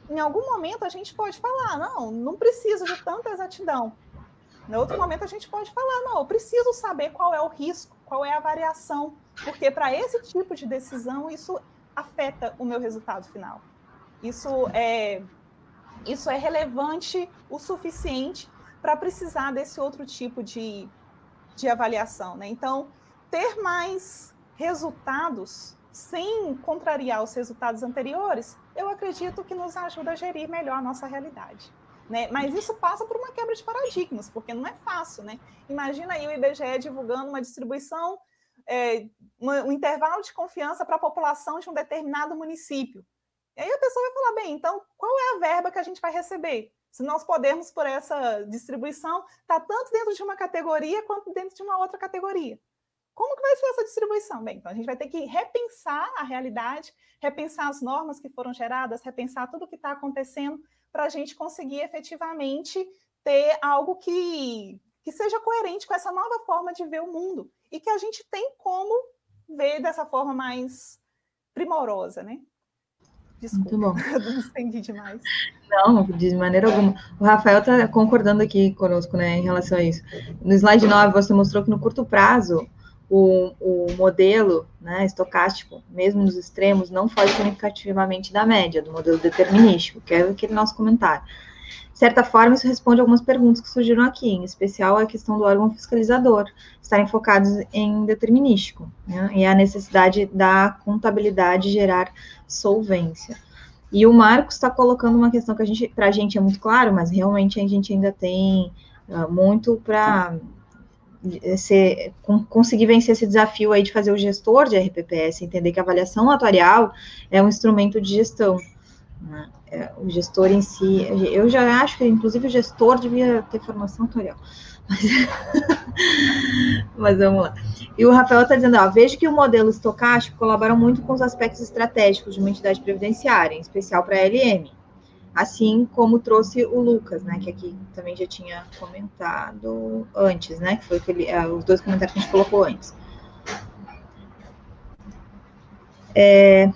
Speaker 2: Em algum momento a gente pode falar, não, não preciso de tanta exatidão. Em outro momento a gente pode falar, não, eu preciso saber qual é o risco, qual é a variação, porque para esse tipo de decisão isso afeta o meu resultado final. Isso é isso é relevante o suficiente para precisar desse outro tipo de, de avaliação, né? Então, ter mais resultados sem contrariar os resultados anteriores, eu acredito que nos ajuda a gerir melhor a nossa realidade. Né? Mas isso passa por uma quebra de paradigmas, porque não é fácil. Né? Imagina aí o IBGE divulgando uma distribuição, é, um intervalo de confiança para a população de um determinado município. E aí a pessoa vai falar, bem, então qual é a verba que a gente vai receber? Se nós podemos, por essa distribuição, tá tanto dentro de uma categoria quanto dentro de uma outra categoria. Como que vai ser essa distribuição? Bem, então a gente vai ter que repensar a realidade, repensar as normas que foram geradas, repensar tudo o que está acontecendo para a gente conseguir efetivamente ter algo que, que seja coerente com essa nova forma de ver o mundo e que a gente tem como ver dessa forma mais primorosa, né? Desculpa, Muito bom. eu não estendi demais.
Speaker 1: Não, de maneira alguma. O Rafael está concordando aqui conosco, né, em relação a isso. No slide 9, você mostrou que no curto prazo, o, o modelo né, estocástico, mesmo nos extremos, não foge significativamente da média, do modelo determinístico, que é aquele nosso comentário. De certa forma, isso responde algumas perguntas que surgiram aqui, em especial a questão do órgão fiscalizador, estarem focados em determinístico, né, e a necessidade da contabilidade gerar solvência. E o Marcos está colocando uma questão que a gente, para a gente é muito claro, mas realmente a gente ainda tem uh, muito para ser, conseguir vencer esse desafio aí de fazer o gestor de RPPS, entender que a avaliação atuarial é um instrumento de gestão. Né? É, o gestor em si, eu já acho que, inclusive, o gestor devia ter formação atuarial. Mas, mas vamos lá. E o Rafael está dizendo, ó, vejo que o modelo estocástico colabora muito com os aspectos estratégicos de uma entidade previdenciária, em especial para a LM assim como trouxe o Lucas, né, que aqui também já tinha comentado antes, né, que foi aquele, uh, os dois comentários que a gente colocou antes. É,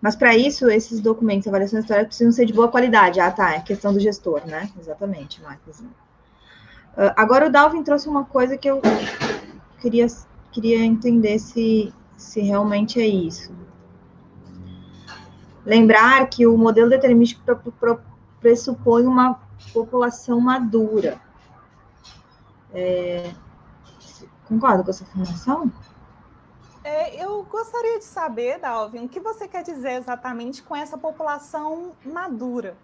Speaker 1: mas para isso, esses documentos, avaliações históricas, precisam ser de boa qualidade. Ah, tá, é questão do gestor, né? Exatamente, Marcos. Uh, agora o Dalvin trouxe uma coisa que eu queria, queria entender se, se realmente é isso. Lembrar que o modelo determinístico pressupõe uma população madura. É, concorda com essa afirmação?
Speaker 2: É, eu gostaria de saber, Dalvin, o que você quer dizer exatamente com essa população madura?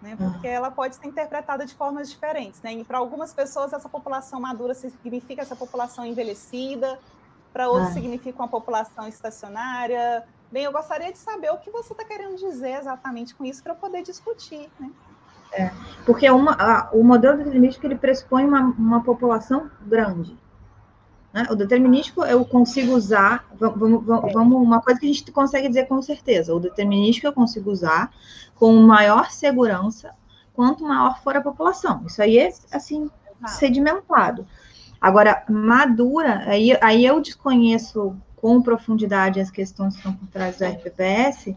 Speaker 2: Né? Porque ah. ela pode ser interpretada de formas diferentes. Né? E para algumas pessoas, essa população madura significa essa população envelhecida, para outros ah. significa uma população estacionária, Bem, eu gostaria de saber o que você está querendo dizer exatamente com isso para eu poder discutir, né?
Speaker 1: É, porque uma, a, o modelo determinístico ele pressupõe uma, uma população grande. Né? O determinístico eu consigo usar, vamos, vamos, vamos, uma coisa que a gente consegue dizer com certeza, o determinístico eu consigo usar com maior segurança quanto maior for a população. Isso aí é, assim, sedimentado. Agora, madura, aí, aí eu desconheço com profundidade as questões que estão por trás do RPPS,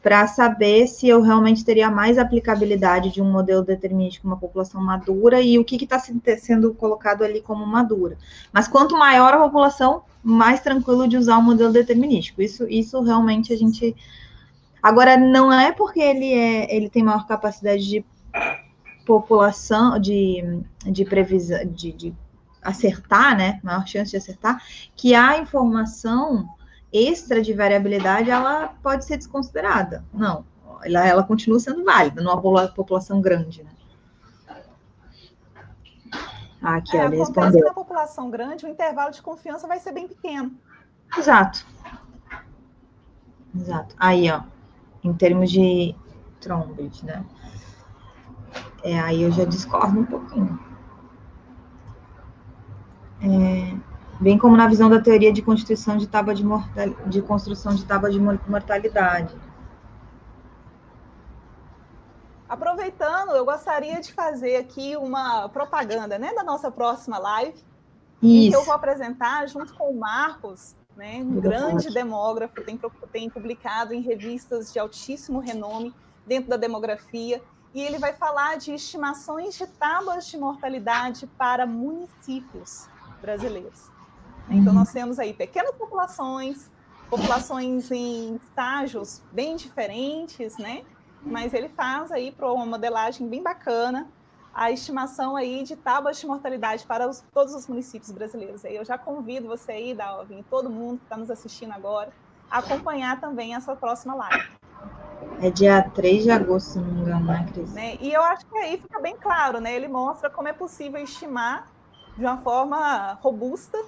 Speaker 1: para saber se eu realmente teria mais aplicabilidade de um modelo determinístico uma população madura e o que está sendo colocado ali como madura. Mas quanto maior a população, mais tranquilo de usar o um modelo determinístico. Isso, isso realmente a gente. Agora, não é porque ele, é, ele tem maior capacidade de população, de, de previsão, de, de acertar, né, maior chance de acertar, que a informação extra de variabilidade ela pode ser desconsiderada. Não, ela, ela continua sendo válida numa população grande, né?
Speaker 2: Ah, aqui, é, olha, respondeu. na população grande, o intervalo de confiança vai ser bem pequeno.
Speaker 1: Exato. Exato. Aí, ó, em termos de Trombit, né? É, aí eu já discordo um pouquinho é, bem como na visão da teoria de constituição de tábua de, mortal, de construção de tábua de mortalidade.
Speaker 2: Aproveitando, eu gostaria de fazer aqui uma propaganda né, da nossa próxima live,
Speaker 1: Isso.
Speaker 2: que eu vou apresentar junto com o Marcos, né, um grande demógrafo, tem, tem publicado em revistas de altíssimo renome dentro da demografia, e ele vai falar de estimações de tábuas de mortalidade para municípios brasileiros. Então, nós temos aí pequenas populações, populações em estágios bem diferentes, né? Mas ele faz aí para uma modelagem bem bacana a estimação aí de tábuas de mortalidade para os, todos os municípios brasileiros. Aí eu já convido você aí, Dalvin, todo mundo que está nos assistindo agora, a acompanhar também essa próxima live.
Speaker 1: É dia 3 de agosto, se não me engano, né, Cris?
Speaker 2: Né? E eu acho que aí fica bem claro, né? Ele mostra como é possível estimar de uma forma robusta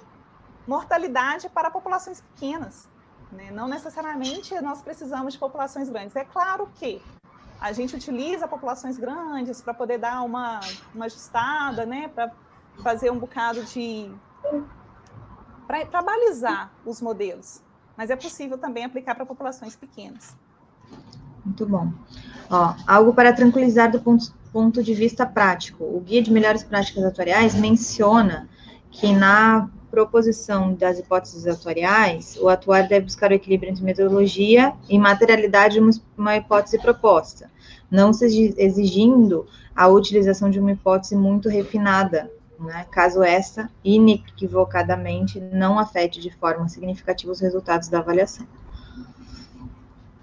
Speaker 2: mortalidade para populações pequenas. Né? Não necessariamente nós precisamos de populações grandes. É claro que a gente utiliza populações grandes para poder dar uma, uma ajustada, né? Para fazer um bocado de. para balizar os modelos. Mas é possível também aplicar para populações pequenas.
Speaker 1: Muito bom. Ó, algo para tranquilizar do ponto, ponto de vista prático. O Guia de Melhores Práticas Atuariais menciona que na proposição das hipóteses atuariais, o atuário deve buscar o equilíbrio entre metodologia e materialidade de uma hipótese proposta, não se exigindo a utilização de uma hipótese muito refinada, né, caso esta, inequivocadamente, não afete de forma significativa os resultados da avaliação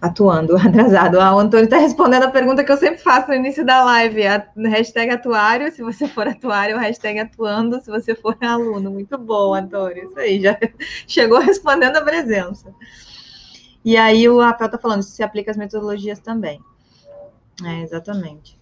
Speaker 1: atuando, atrasado. Ah, o Antônio está respondendo a pergunta que eu sempre faço no início da live. A hashtag atuário, se você for atuário, hashtag atuando, se você for aluno. Muito bom, Antônio. Isso aí, já chegou respondendo a presença. E aí o Rafael está falando, isso se aplica às metodologias também. É, exatamente.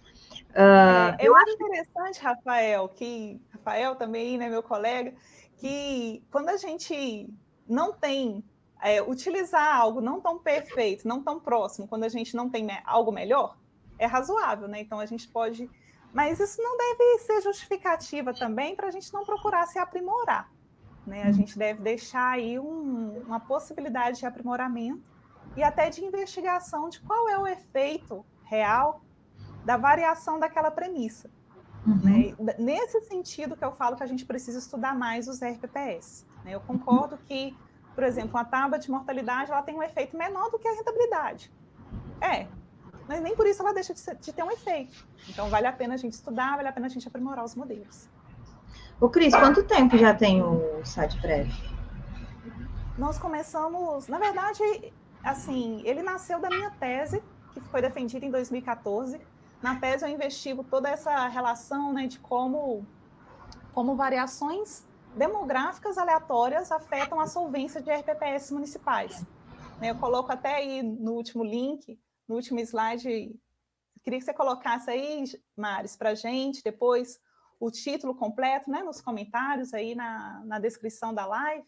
Speaker 2: Uh, é, eu acho interessante, Rafael, que Rafael também, né, meu colega, que quando a gente não tem é, utilizar algo não tão perfeito, não tão próximo, quando a gente não tem algo melhor, é razoável, né? Então a gente pode. Mas isso não deve ser justificativa também para a gente não procurar se aprimorar. Né? A gente deve deixar aí um, uma possibilidade de aprimoramento e até de investigação de qual é o efeito real da variação daquela premissa. Uhum. Né? Nesse sentido que eu falo que a gente precisa estudar mais os RPPS. Né? Eu concordo que por exemplo, uma tábua de mortalidade ela tem um efeito menor do que a rentabilidade. É, mas nem por isso ela deixa de, ser, de ter um efeito. Então, vale a pena a gente estudar, vale a pena a gente aprimorar os modelos.
Speaker 1: Ô, Cris, quanto tempo já tem o site prévio?
Speaker 2: Nós começamos, na verdade, assim, ele nasceu da minha tese, que foi defendida em 2014. Na tese eu investigo toda essa relação né, de como, como variações demográficas aleatórias afetam a solvência de RPPS municipais. Né, eu coloco até aí no último link, no último slide, queria que você colocasse aí, Maris, para a gente, depois o título completo, né, nos comentários aí na, na descrição da live,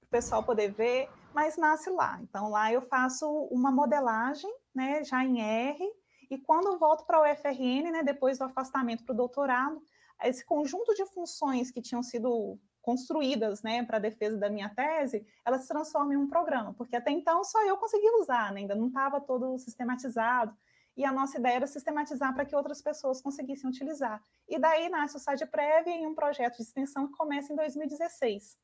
Speaker 2: para o pessoal poder ver, mas nasce lá. Então, lá eu faço uma modelagem, né, já em R, e quando eu volto para o UFRN, né, depois do afastamento para o doutorado, esse conjunto de funções que tinham sido construídas né, para a defesa da minha tese, elas se transformam em um programa, porque até então só eu conseguia usar, né, ainda não estava todo sistematizado. E a nossa ideia era sistematizar para que outras pessoas conseguissem utilizar. E daí nasce o Prévia em um projeto de extensão que começa em 2016.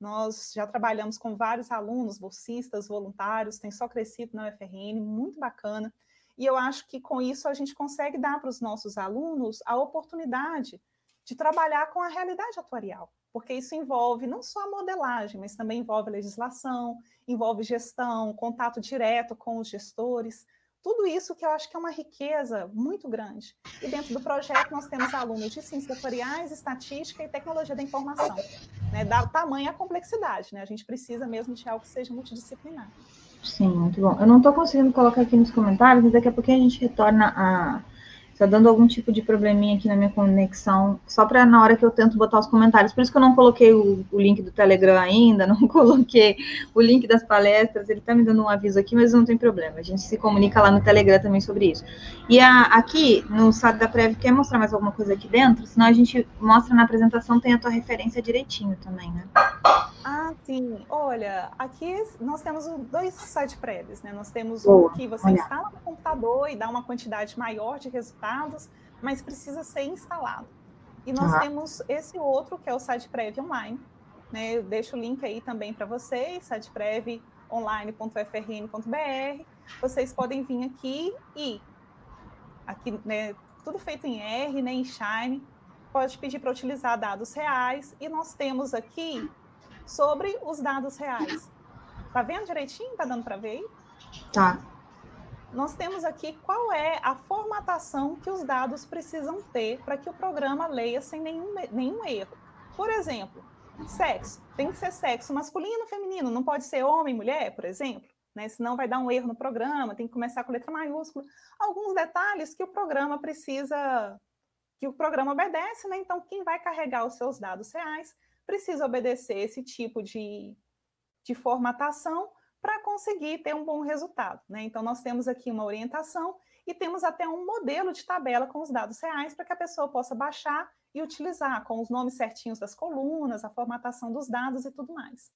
Speaker 2: Nós já trabalhamos com vários alunos, bolsistas, voluntários, tem só crescido na UFRN, muito bacana. E eu acho que com isso a gente consegue dar para os nossos alunos a oportunidade de trabalhar com a realidade atuarial porque isso envolve não só a modelagem, mas também envolve legislação, envolve gestão, contato direto com os gestores, tudo isso que eu acho que é uma riqueza muito grande. E dentro do projeto nós temos alunos de ciências atuariais, estatística e tecnologia da informação. Né? Da tamanha complexidade, né? A gente precisa mesmo de algo que seja multidisciplinar.
Speaker 1: Sim, muito bom. Eu não estou conseguindo colocar aqui nos comentários, mas daqui a pouquinho a gente retorna a Está dando algum tipo de probleminha aqui na minha conexão, só para na hora que eu tento botar os comentários. Por isso que eu não coloquei o, o link do Telegram ainda, não coloquei o link das palestras. Ele está me dando um aviso aqui, mas não tem problema. A gente se comunica lá no Telegram também sobre isso. E a, aqui, no site da Prev, quer mostrar mais alguma coisa aqui dentro? Senão a gente mostra na apresentação, tem a tua referência direitinho também, né?
Speaker 2: Ah, sim. Olha, aqui nós temos dois sites prévios, né? Nós temos Boa. um que você Olha. instala no computador e dá uma quantidade maior de resultados, mas precisa ser instalado. E nós ah. temos esse outro, que é o site Prev Online. Né? Eu deixo o link aí também para vocês, siteprevonline.frn.br. Vocês podem vir aqui e aqui, né, tudo feito em R, né, em Shine. Pode pedir para utilizar dados reais. E nós temos aqui sobre os dados reais. Tá vendo direitinho? Tá dando para ver aí?
Speaker 1: Tá.
Speaker 2: Nós temos aqui qual é a formatação que os dados precisam ter para que o programa leia sem nenhum, nenhum erro. Por exemplo, sexo. Tem que ser sexo masculino, feminino, não pode ser homem, mulher, por exemplo. Né? Senão vai dar um erro no programa, tem que começar com letra maiúscula. Alguns detalhes que o programa precisa, que o programa obedece, né? Então, quem vai carregar os seus dados reais precisa obedecer esse tipo de, de formatação para conseguir ter um bom resultado. Né? Então, nós temos aqui uma orientação e temos até um modelo de tabela com os dados reais para que a pessoa possa baixar e utilizar com os nomes certinhos das colunas, a formatação dos dados e tudo mais.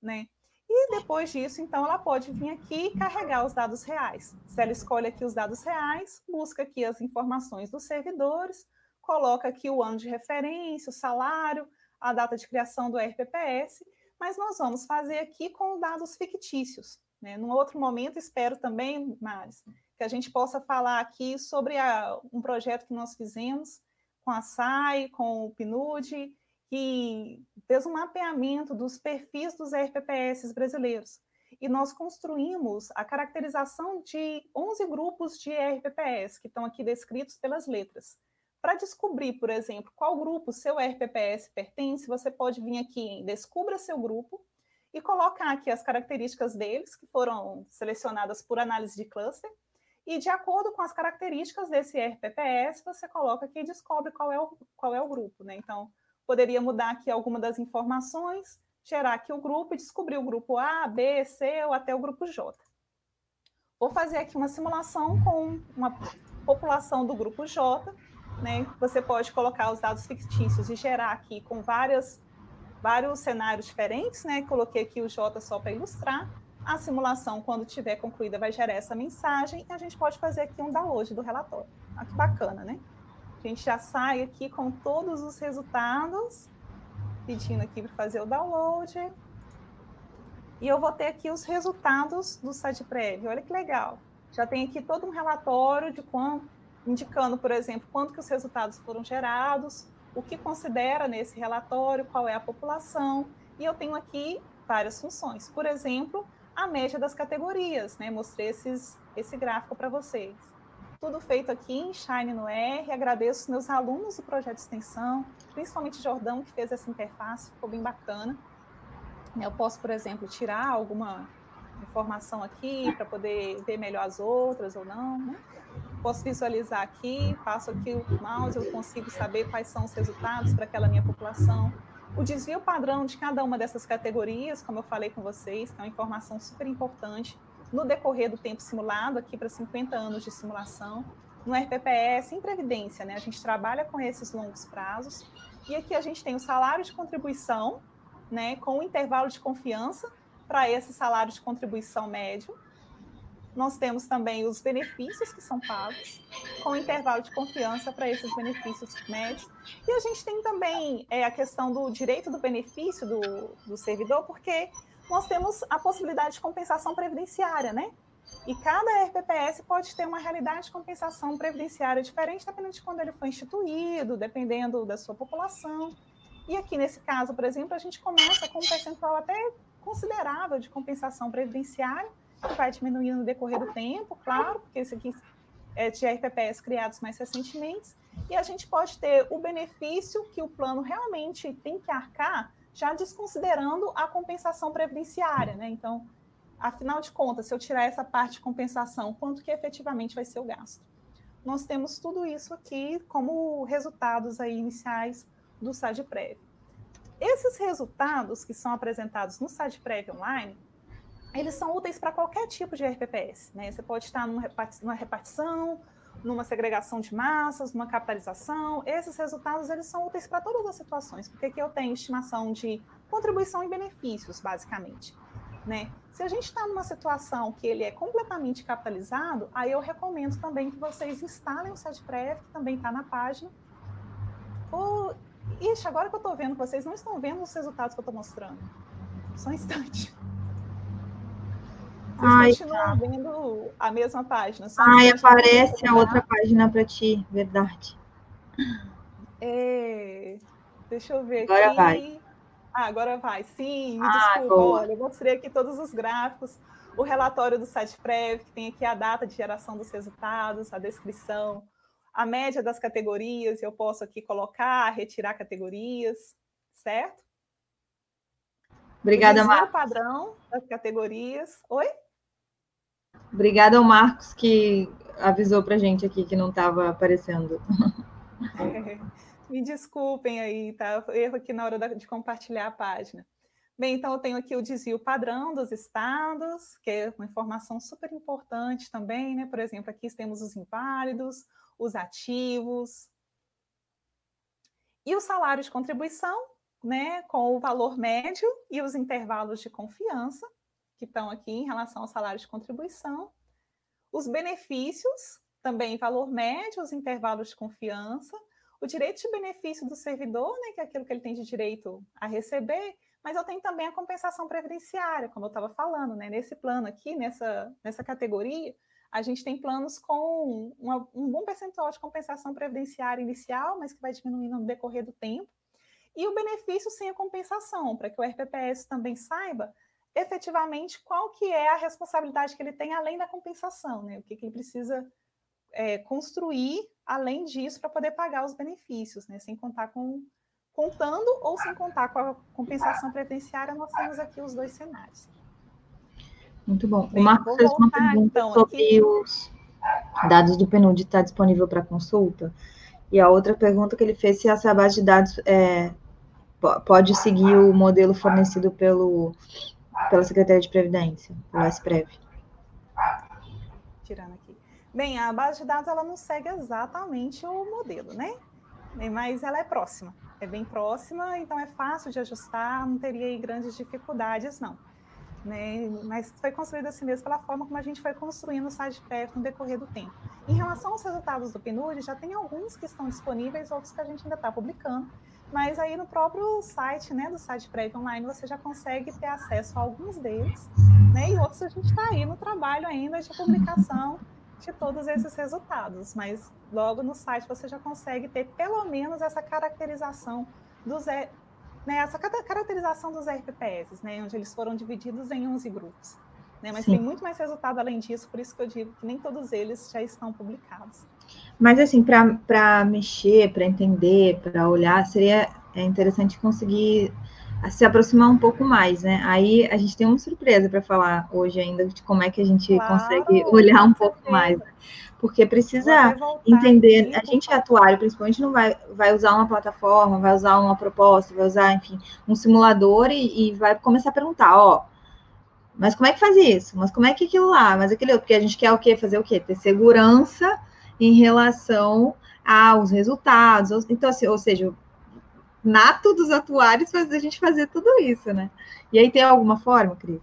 Speaker 2: Né? E depois disso, então, ela pode vir aqui e carregar os dados reais. Se ela escolhe aqui os dados reais, busca aqui as informações dos servidores, coloca aqui o ano de referência, o salário, a data de criação do RPPS, mas nós vamos fazer aqui com dados fictícios. Né? Num outro momento, espero também, Maris, que a gente possa falar aqui sobre a, um projeto que nós fizemos com a SAI, com o PNUD, que fez um mapeamento dos perfis dos RPPS brasileiros. E nós construímos a caracterização de 11 grupos de RPPS, que estão aqui descritos pelas letras. Para descobrir, por exemplo, qual grupo seu RPPS pertence, você pode vir aqui em Descubra seu grupo e colocar aqui as características deles, que foram selecionadas por análise de cluster, e de acordo com as características desse RPPS, você coloca aqui e descobre qual é o, qual é o grupo. Né? Então, poderia mudar aqui alguma das informações, gerar aqui o grupo e descobrir o grupo A, B, C ou até o grupo J. Vou fazer aqui uma simulação com uma população do grupo J. Né? Você pode colocar os dados fictícios e gerar aqui com várias, vários cenários diferentes. Né? Coloquei aqui o J só para ilustrar. A simulação, quando tiver concluída, vai gerar essa mensagem e a gente pode fazer aqui um download do relatório. Olha que bacana, né? A gente já sai aqui com todos os resultados, pedindo aqui para fazer o download. E eu vou ter aqui os resultados do site prévio. Olha que legal. Já tem aqui todo um relatório de quanto, indicando, por exemplo, quanto que os resultados foram gerados, o que considera nesse relatório, qual é a população. E eu tenho aqui várias funções. Por exemplo, a média das categorias, né? Mostrei esses, esse gráfico para vocês. Tudo feito aqui em Shine no R. Agradeço os meus alunos do projeto de extensão, principalmente Jordão, que fez essa interface, ficou bem bacana. Eu posso, por exemplo, tirar alguma informação aqui para poder ver melhor as outras ou não, né? Posso visualizar aqui, passo aqui o mouse, eu consigo saber quais são os resultados para aquela minha população. O desvio padrão de cada uma dessas categorias, como eu falei com vocês, que é uma informação super importante no decorrer do tempo simulado, aqui para 50 anos de simulação. No RPPS, em previdência, né? A gente trabalha com esses longos prazos. E aqui a gente tem o salário de contribuição, né? Com o intervalo de confiança para esse salário de contribuição médio. Nós temos também os benefícios que são pagos, com intervalo de confiança para esses benefícios médios. E a gente tem também é, a questão do direito do benefício do, do servidor, porque nós temos a possibilidade de compensação previdenciária, né? E cada RPPS pode ter uma realidade de compensação previdenciária diferente, dependendo de quando ele foi instituído, dependendo da sua população. E aqui, nesse caso, por exemplo, a gente começa com um percentual até considerável de compensação previdenciária, vai diminuindo no decorrer do tempo, claro, porque esse aqui é de RPPS criados mais recentemente, e a gente pode ter o benefício que o plano realmente tem que arcar, já desconsiderando a compensação previdenciária, né? Então, afinal de contas, se eu tirar essa parte de compensação, quanto que efetivamente vai ser o gasto? Nós temos tudo isso aqui como resultados aí iniciais do SADPREV. Esses resultados que são apresentados no SADPREV online, eles são úteis para qualquer tipo de RPPS. Né? Você pode estar numa repartição, numa segregação de massas, numa capitalização. Esses resultados eles são úteis para todas as situações, porque aqui eu tenho estimação de contribuição e benefícios, basicamente. Né? Se a gente está numa situação que ele é completamente capitalizado, aí eu recomendo também que vocês instalem o SETPREV, que também está na página. Oh, ixi, agora que eu estou vendo, vocês não estão vendo os resultados que eu estou mostrando. Só um instante. Vocês Ai, continuam tá. vendo a mesma página.
Speaker 1: Ai, aparece a outra página para ti, verdade.
Speaker 2: É... Deixa eu ver
Speaker 1: agora
Speaker 2: aqui.
Speaker 1: Vai.
Speaker 2: Ah, agora vai. Sim, me ah, desculpa. Boa. Olha, eu mostrei aqui todos os gráficos, o relatório do site prévio, que tem aqui a data de geração dos resultados, a descrição, a média das categorias, eu posso aqui colocar, retirar categorias, certo?
Speaker 1: Obrigada, Marcos.
Speaker 2: padrão das categorias. Oi?
Speaker 1: Obrigada ao Marcos que avisou para gente aqui que não estava aparecendo.
Speaker 2: Me desculpem aí, tá? Erro aqui na hora de compartilhar a página. Bem, então eu tenho aqui o desvio padrão dos estados, que é uma informação super importante também, né? Por exemplo, aqui temos os inválidos, os ativos. E o salário de contribuição, né, com o valor médio e os intervalos de confiança, que estão aqui em relação ao salário de contribuição. Os benefícios, também valor médio, os intervalos de confiança. O direito de benefício do servidor, né, que é aquilo que ele tem de direito a receber, mas eu tenho também a compensação previdenciária, como eu estava falando, né? Nesse plano aqui, nessa, nessa categoria, a gente tem planos com uma, um bom percentual de compensação previdenciária inicial, mas que vai diminuindo no decorrer do tempo, e o benefício sem a compensação, para que o RPPS também saiba efetivamente qual que é a responsabilidade que ele tem além da compensação, né? O que, que ele precisa é, construir além disso para poder pagar os benefícios, né? Sem contar com contando ou sem contar com a compensação previdenciária, nós temos aqui os dois cenários.
Speaker 1: Muito bom. Bem, o Marcos fez uma pergunta então, sobre aqui... os dados do PNUD está disponível para consulta. E a outra pergunta que ele fez se essa base de dados é, pode seguir o modelo fornecido pelo, pela Secretaria de Previdência, pelo SPREV.
Speaker 2: Tirando aqui. Bem, a base de dados ela não segue exatamente o modelo, né? Mas ela é próxima é bem próxima, então é fácil de ajustar, não teria grandes dificuldades, não. Né? Mas foi construída assim mesmo pela forma como a gente foi construindo o site prévio no decorrer do tempo. Em relação aos resultados do PNUD, já tem alguns que estão disponíveis, outros que a gente ainda está publicando, mas aí no próprio site, né, do site prévio online, você já consegue ter acesso a alguns deles, né, e outros a gente está aí no trabalho ainda de publicação de todos esses resultados, mas logo no site você já consegue ter pelo menos essa caracterização dos né, essa caracterização dos RPPS, né, onde eles foram divididos em 11 grupos. Né, mas Sim. tem muito mais resultado além disso, por isso que eu digo que nem todos eles já estão publicados.
Speaker 1: Mas, assim, para mexer, para entender, para olhar, seria é interessante conseguir se aproximar um pouco mais, né? Aí a gente tem uma surpresa para falar hoje ainda de como é que a gente claro, consegue olhar um pouco certeza. mais. Né? Porque precisa entender, aqui, a gente é atuário, principalmente não vai, vai usar uma plataforma, vai usar uma proposta, vai usar, enfim, um simulador e, e vai começar a perguntar, ó, mas como é que faz isso? Mas como é que aquilo lá? Mas aquele outro, porque a gente quer o quê? Fazer o quê? Ter segurança em relação aos resultados. Então, assim, ou seja, nato dos atuários fazer a gente fazer tudo isso, né? E aí tem alguma forma, Cris?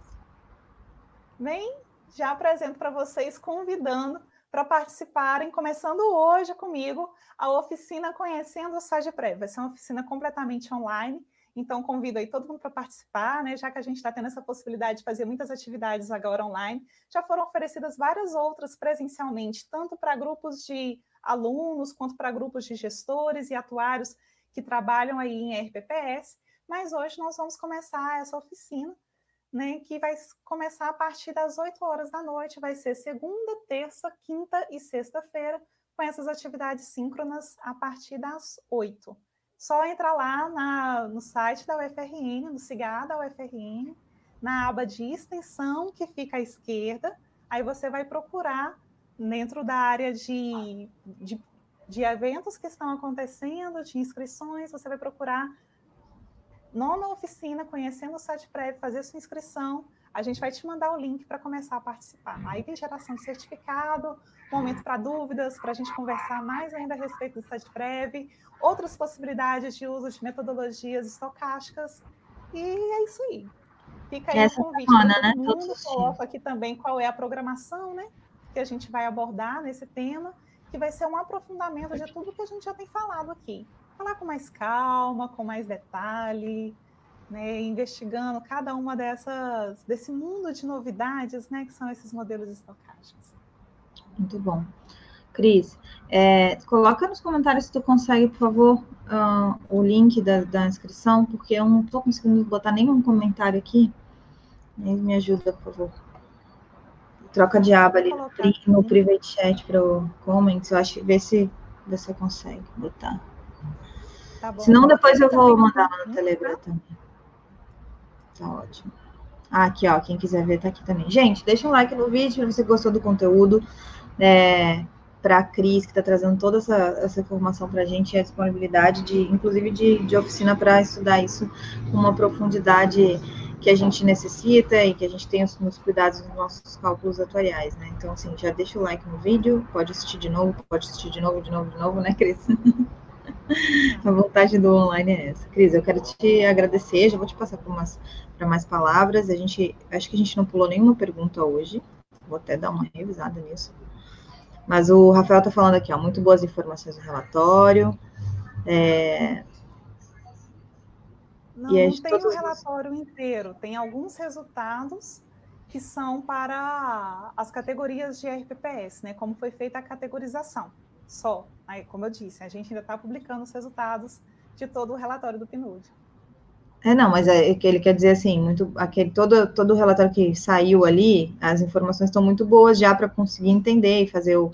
Speaker 2: Bem, já apresento para vocês convidando para participarem, começando hoje comigo, a oficina Conhecendo o SAGPRE. Vai ser uma oficina completamente online, então convido aí todo mundo para participar, né? Já que a gente está tendo essa possibilidade de fazer muitas atividades agora online, já foram oferecidas várias outras presencialmente, tanto para grupos de alunos quanto para grupos de gestores e atuários que trabalham aí em RPPS, mas hoje nós vamos começar essa oficina, né, que vai começar a partir das 8 horas da noite, vai ser segunda, terça, quinta e sexta-feira, com essas atividades síncronas a partir das 8. Só entrar lá na, no site da UFRN, no SIGA da UFRN, na aba de extensão que fica à esquerda, aí você vai procurar dentro da área de, de de eventos que estão acontecendo, de inscrições, você vai procurar nona oficina, conhecendo o site prévio, fazer sua inscrição. A gente vai te mandar o link para começar a participar. Aí tem geração de certificado, momento para dúvidas, para a gente conversar mais ainda a respeito do site prévio, outras possibilidades de uso de metodologias estocásticas. E é isso aí. Fica aí Essa o convite. Semana, né? mundo coloca aqui também qual é a programação, né? Que a gente vai abordar nesse tema que vai ser um aprofundamento de tudo que a gente já tem falado aqui. Falar com mais calma, com mais detalhe, né, investigando cada uma dessas desse mundo de novidades, né, que são esses modelos estocásticos.
Speaker 1: Muito bom. Cris, é, coloca nos comentários se tu consegue, por favor, uh, o link da, da, inscrição, porque eu não estou conseguindo botar nenhum comentário aqui. Me ajuda, por favor troca de aba ali no, no private chat para o comments, eu acho, ver se você consegue botar. Tá bom, Senão depois eu vou mandar lá no Telegram também. Tá ótimo. Ah, aqui, ó, quem quiser ver tá aqui também. Gente, deixa um like no vídeo se você gostou do conteúdo. É, para a Cris, que está trazendo toda essa, essa informação para a gente, a disponibilidade, de, inclusive de, de oficina para estudar isso com uma profundidade que a gente necessita e que a gente tenha nos cuidados dos nossos cálculos atuariais, né? Então, assim, já deixa o like no vídeo, pode assistir de novo, pode assistir de novo, de novo, de novo, né, Cris? a vontade do online é essa. Cris, eu quero te agradecer, já vou te passar para mais palavras. A gente, acho que a gente não pulou nenhuma pergunta hoje, vou até dar uma revisada nisso. Mas o Rafael está falando aqui, ó, muito boas informações no relatório. É,
Speaker 2: não, não tem o relatório inteiro, tem alguns resultados que são para as categorias de RPPS, né? Como foi feita a categorização. Só. Aí, como eu disse, a gente ainda está publicando os resultados de todo o relatório do PNUD.
Speaker 1: É, não, mas é que ele quer dizer assim, muito aquele todo todo o relatório que saiu ali, as informações estão muito boas já para conseguir entender e fazer o,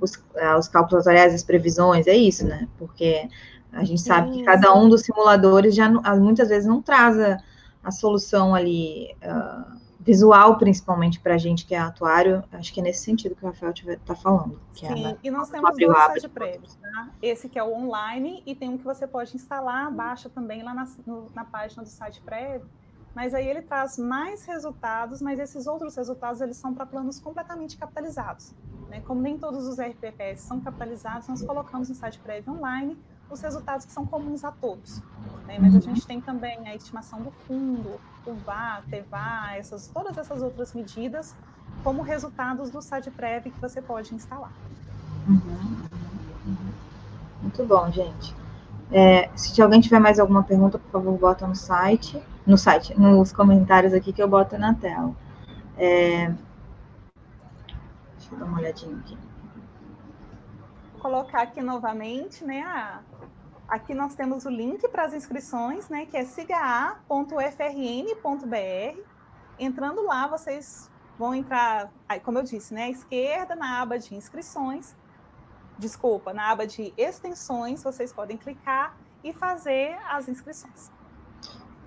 Speaker 1: os, ah, os cálculos atuariais, as previsões, é isso, né? Porque a gente sabe que cada um dos simuladores já ah, muitas vezes não traz a, a solução ali uh, visual, principalmente para a gente que é atuário. Acho que é nesse sentido que o Rafael está falando.
Speaker 2: É Sim, é e nós temos dois sites prévios, tá? Esse que é o online e tem um que você pode instalar, baixa também lá na, no, na página do site prévio. Mas aí ele traz mais resultados, mas esses outros resultados eles são para planos completamente capitalizados. Né? Como nem todos os RPPS são capitalizados, nós colocamos no site prévio online os resultados que são comuns a todos. Né? Mas a uhum. gente tem também a estimação do fundo, o VA, TEVA, essas, todas essas outras medidas como resultados do SADPREV que você pode instalar.
Speaker 1: Uhum. Muito bom, gente. É, se alguém tiver mais alguma pergunta, por favor, bota no site, no site, nos comentários aqui que eu boto na tela. É, deixa eu dar uma olhadinha aqui.
Speaker 2: Vou colocar aqui novamente, né, a, Aqui nós temos o link para as inscrições, né, que é sigaa.frn.br. Entrando lá, vocês vão entrar, como eu disse, né, à esquerda, na aba de inscrições, desculpa, na aba de extensões, vocês podem clicar e fazer as inscrições.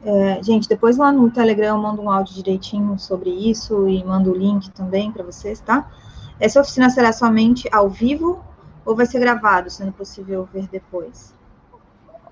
Speaker 1: É, gente, depois lá no Telegram eu mando um áudio direitinho sobre isso e mando o link também para vocês, tá? Essa oficina será somente ao vivo ou vai ser gravado, sendo possível ver depois?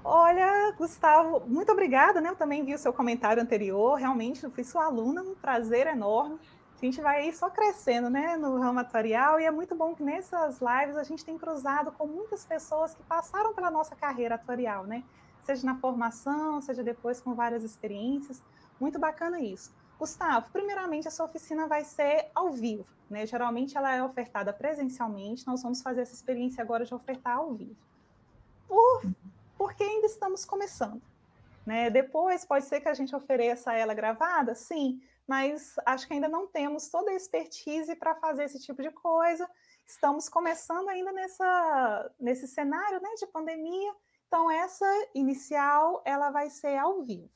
Speaker 2: Olha, Gustavo, muito obrigada, né? Eu também vi o seu comentário anterior, realmente, fui sua aluna, um prazer enorme. A gente vai aí só crescendo, né, no ramo atuarial, e é muito bom que nessas lives a gente tem cruzado com muitas pessoas que passaram pela nossa carreira atuarial, né? Seja na formação, seja depois com várias experiências. Muito bacana isso. Gustavo, primeiramente, essa oficina vai ser ao vivo, né? Geralmente ela é ofertada presencialmente, nós vamos fazer essa experiência agora de ofertar ao vivo. Por porque ainda estamos começando. Né? Depois pode ser que a gente ofereça ela gravada, sim, mas acho que ainda não temos toda a expertise para fazer esse tipo de coisa. Estamos começando ainda nessa, nesse cenário né, de pandemia, então essa inicial ela vai ser ao vivo.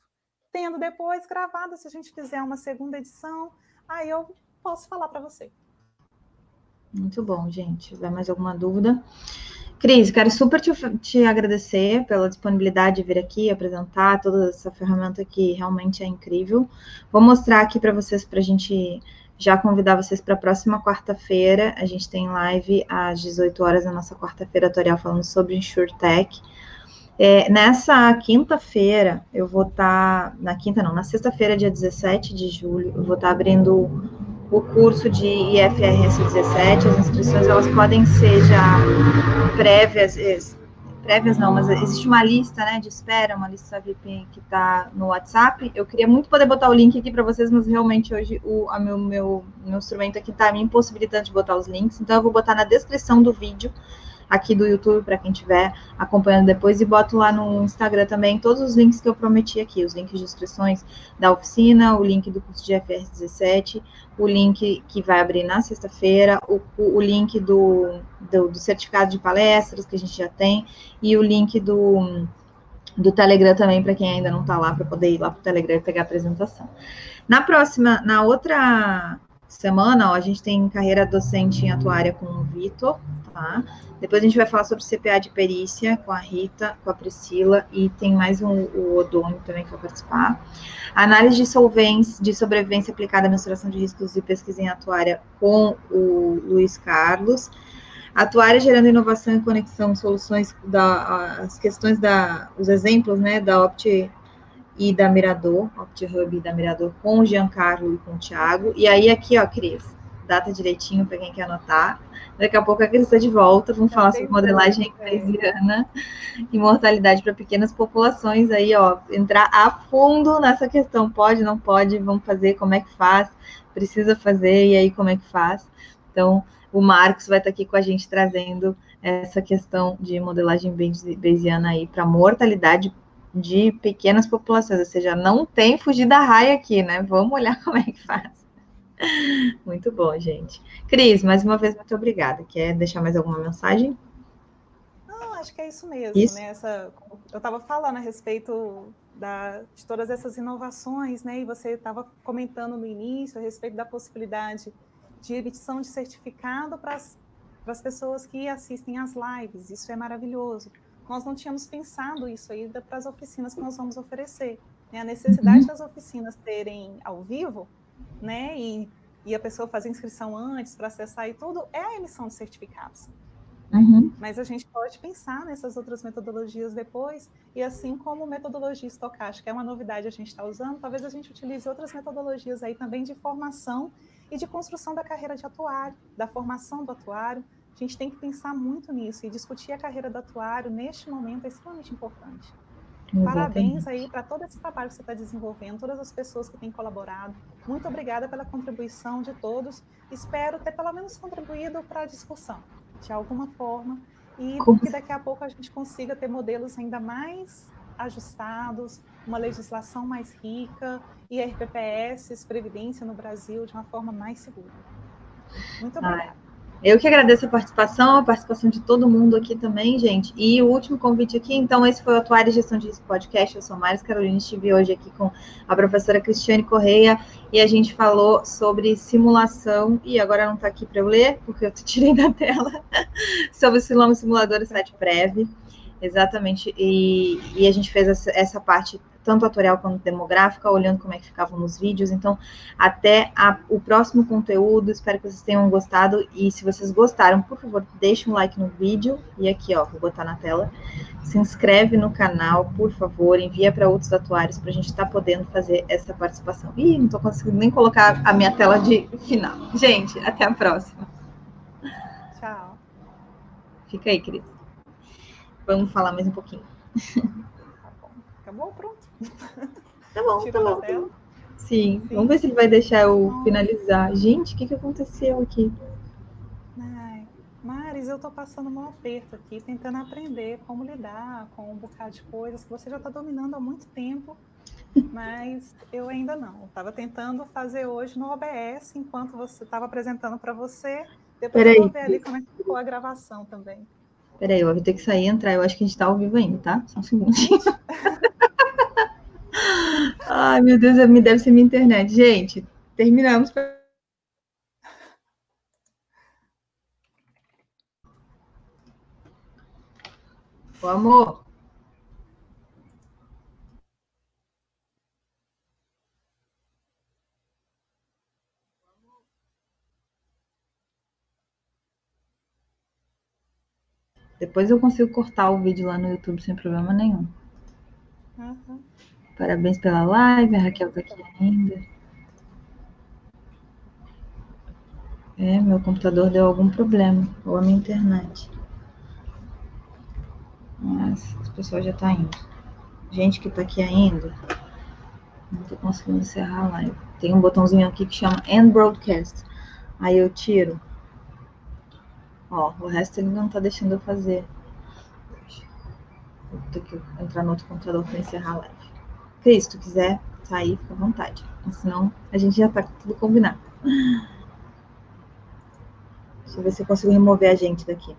Speaker 2: Tendo depois gravada, se a gente fizer uma segunda edição, aí eu posso falar para você.
Speaker 1: Muito bom, gente. Se tiver mais alguma dúvida, Cris, quero super te, te, agradecer pela disponibilidade de vir aqui apresentar toda essa ferramenta que realmente é incrível. Vou mostrar aqui para vocês, para a gente já convidar vocês para a próxima quarta-feira. A gente tem live às 18 horas na nossa quarta-feira tutorial falando sobre InsurTech. É, nessa quinta-feira, eu vou estar. Tá, na quinta, não, na sexta-feira, dia 17 de julho, eu vou estar tá abrindo o curso de IFRS 17, as inscrições elas podem ser já prévias, prévias não, mas existe uma lista, né, de espera, uma lista VIP que está no WhatsApp. Eu queria muito poder botar o link aqui para vocês, mas realmente hoje o meu, meu, meu instrumento aqui está me impossibilitando de botar os links, então eu vou botar na descrição do vídeo aqui do YouTube para quem estiver acompanhando depois e boto lá no Instagram também todos os links que eu prometi aqui, os links de inscrições da oficina, o link do curso de FR 17, o link que vai abrir na sexta-feira, o, o, link do, do, do, certificado de palestras que a gente já tem e o link do, do Telegram também para quem ainda não está lá para poder ir lá para o Telegram e pegar a apresentação. Na próxima, na outra semana, ó, a gente tem carreira docente em atuária com o Vitor, tá? Depois a gente vai falar sobre CPA de perícia com a Rita, com a Priscila, e tem mais um, o Odônio também que vai participar. Análise de solvência, de sobrevivência aplicada à mensuração de riscos e pesquisa em atuária com o Luiz Carlos. Atuária gerando inovação e conexão, soluções da, as questões da, os exemplos, né, da Opt e da Mirador, OptiHub e da Mirador com o Giancarlo e com o Thiago. E aí aqui, ó, Cris, data direitinho para quem quer anotar. Daqui a pouco a Cris está de volta, vamos falar sobre modelagem bayesiana e mortalidade para pequenas populações. Aí, ó, entrar a fundo nessa questão, pode, não pode, vamos fazer, como é que faz, precisa fazer, e aí como é que faz. Então, o Marcos vai estar aqui com a gente trazendo essa questão de modelagem bayesiana aí para mortalidade de pequenas populações, ou seja, não tem fugir da raia aqui, né? Vamos olhar como é que faz. Muito bom, gente. Cris, mais uma vez, muito obrigada. Quer deixar mais alguma mensagem?
Speaker 2: Não, acho que é isso mesmo, isso? né? Essa, eu estava falando a respeito da, de todas essas inovações, né? E você estava comentando no início a respeito da possibilidade de emissão de certificado para as pessoas que assistem às lives. Isso é maravilhoso nós não tínhamos pensado isso ainda para as oficinas que nós vamos oferecer. Né? A necessidade uhum. das oficinas terem ao vivo, né? E, e a pessoa fazer inscrição antes para acessar e tudo, é a emissão de certificados. Uhum. Mas a gente pode pensar nessas outras metodologias depois, e assim como metodologia estocástica é uma novidade a gente está usando, talvez a gente utilize outras metodologias aí também de formação e de construção da carreira de atuário, da formação do atuário, a gente tem que pensar muito nisso e discutir a carreira do atuário neste momento é extremamente importante. Exatamente. Parabéns aí para todo esse trabalho que você está desenvolvendo, todas as pessoas que têm colaborado. Muito obrigada pela contribuição de todos. Espero ter pelo menos contribuído para a discussão, de alguma forma, e Como... que daqui a pouco a gente consiga ter modelos ainda mais ajustados, uma legislação mais rica e RPPS, Previdência no Brasil de uma forma mais segura. Muito obrigada. Ai.
Speaker 1: Eu que agradeço a participação, a participação de todo mundo aqui também, gente. E o último convite aqui, então, esse foi o Atuário Gestão de Risco Podcast. Eu sou Maris Carolina, estive hoje aqui com a professora Cristiane Correia e a gente falou sobre simulação, e agora não está aqui para eu ler, porque eu tirei da tela, sobre o simulador 7 Prev. Exatamente, e, e, a gente fez essa, essa parte tanto atorial quanto demográfica, olhando como é que ficavam nos vídeos. Então, até a, o próximo conteúdo, espero que vocês tenham gostado. E se vocês gostaram, por favor, deixe um like no vídeo. E aqui, ó, vou botar na tela. Se inscreve no canal, por favor, envia para outros atuários para a gente estar tá podendo fazer essa participação. Ih, não estou conseguindo nem colocar a minha tela de final. Gente, até a próxima.
Speaker 2: Tchau.
Speaker 1: Fica aí, Cris. Vamos falar mais um pouquinho.
Speaker 2: Tá bom. Acabou? Pronto.
Speaker 1: Tá bom, Tirou tá bom. Sim. Sim, vamos ver se ele vai deixar eu finalizar. Gente, o que, que aconteceu aqui?
Speaker 2: Ai, Maris, eu tô passando um aperto aqui, tentando aprender como lidar com um bocado de coisas que você já está dominando há muito tempo, mas eu ainda não. Estava tentando fazer hoje no OBS, enquanto você estava apresentando para você. Depois Peraí. eu vou ver ali como é que ficou a gravação também.
Speaker 1: Peraí, eu vou ter que sair e entrar. Eu acho que a gente está ao vivo ainda, tá? Só um segundo. Ai, meu Deus, me deve ser minha internet. Gente, terminamos. O amor. Depois eu consigo cortar o vídeo lá no YouTube sem problema nenhum. Uhum. Parabéns pela live, a Raquel está aqui ainda. É, meu computador deu algum problema, ou a minha internet. Mas o pessoal já está indo. Gente que está aqui ainda, não estou conseguindo encerrar a live. Tem um botãozinho aqui que chama End Broadcast. Aí eu tiro. Ó, o resto ele não está deixando eu fazer. Vou ter que entrar no outro computador para encerrar a live. Cris, se tu quiser sair, fica à vontade. Senão a gente já tá tudo combinado. Deixa eu ver se eu consigo remover a gente daqui.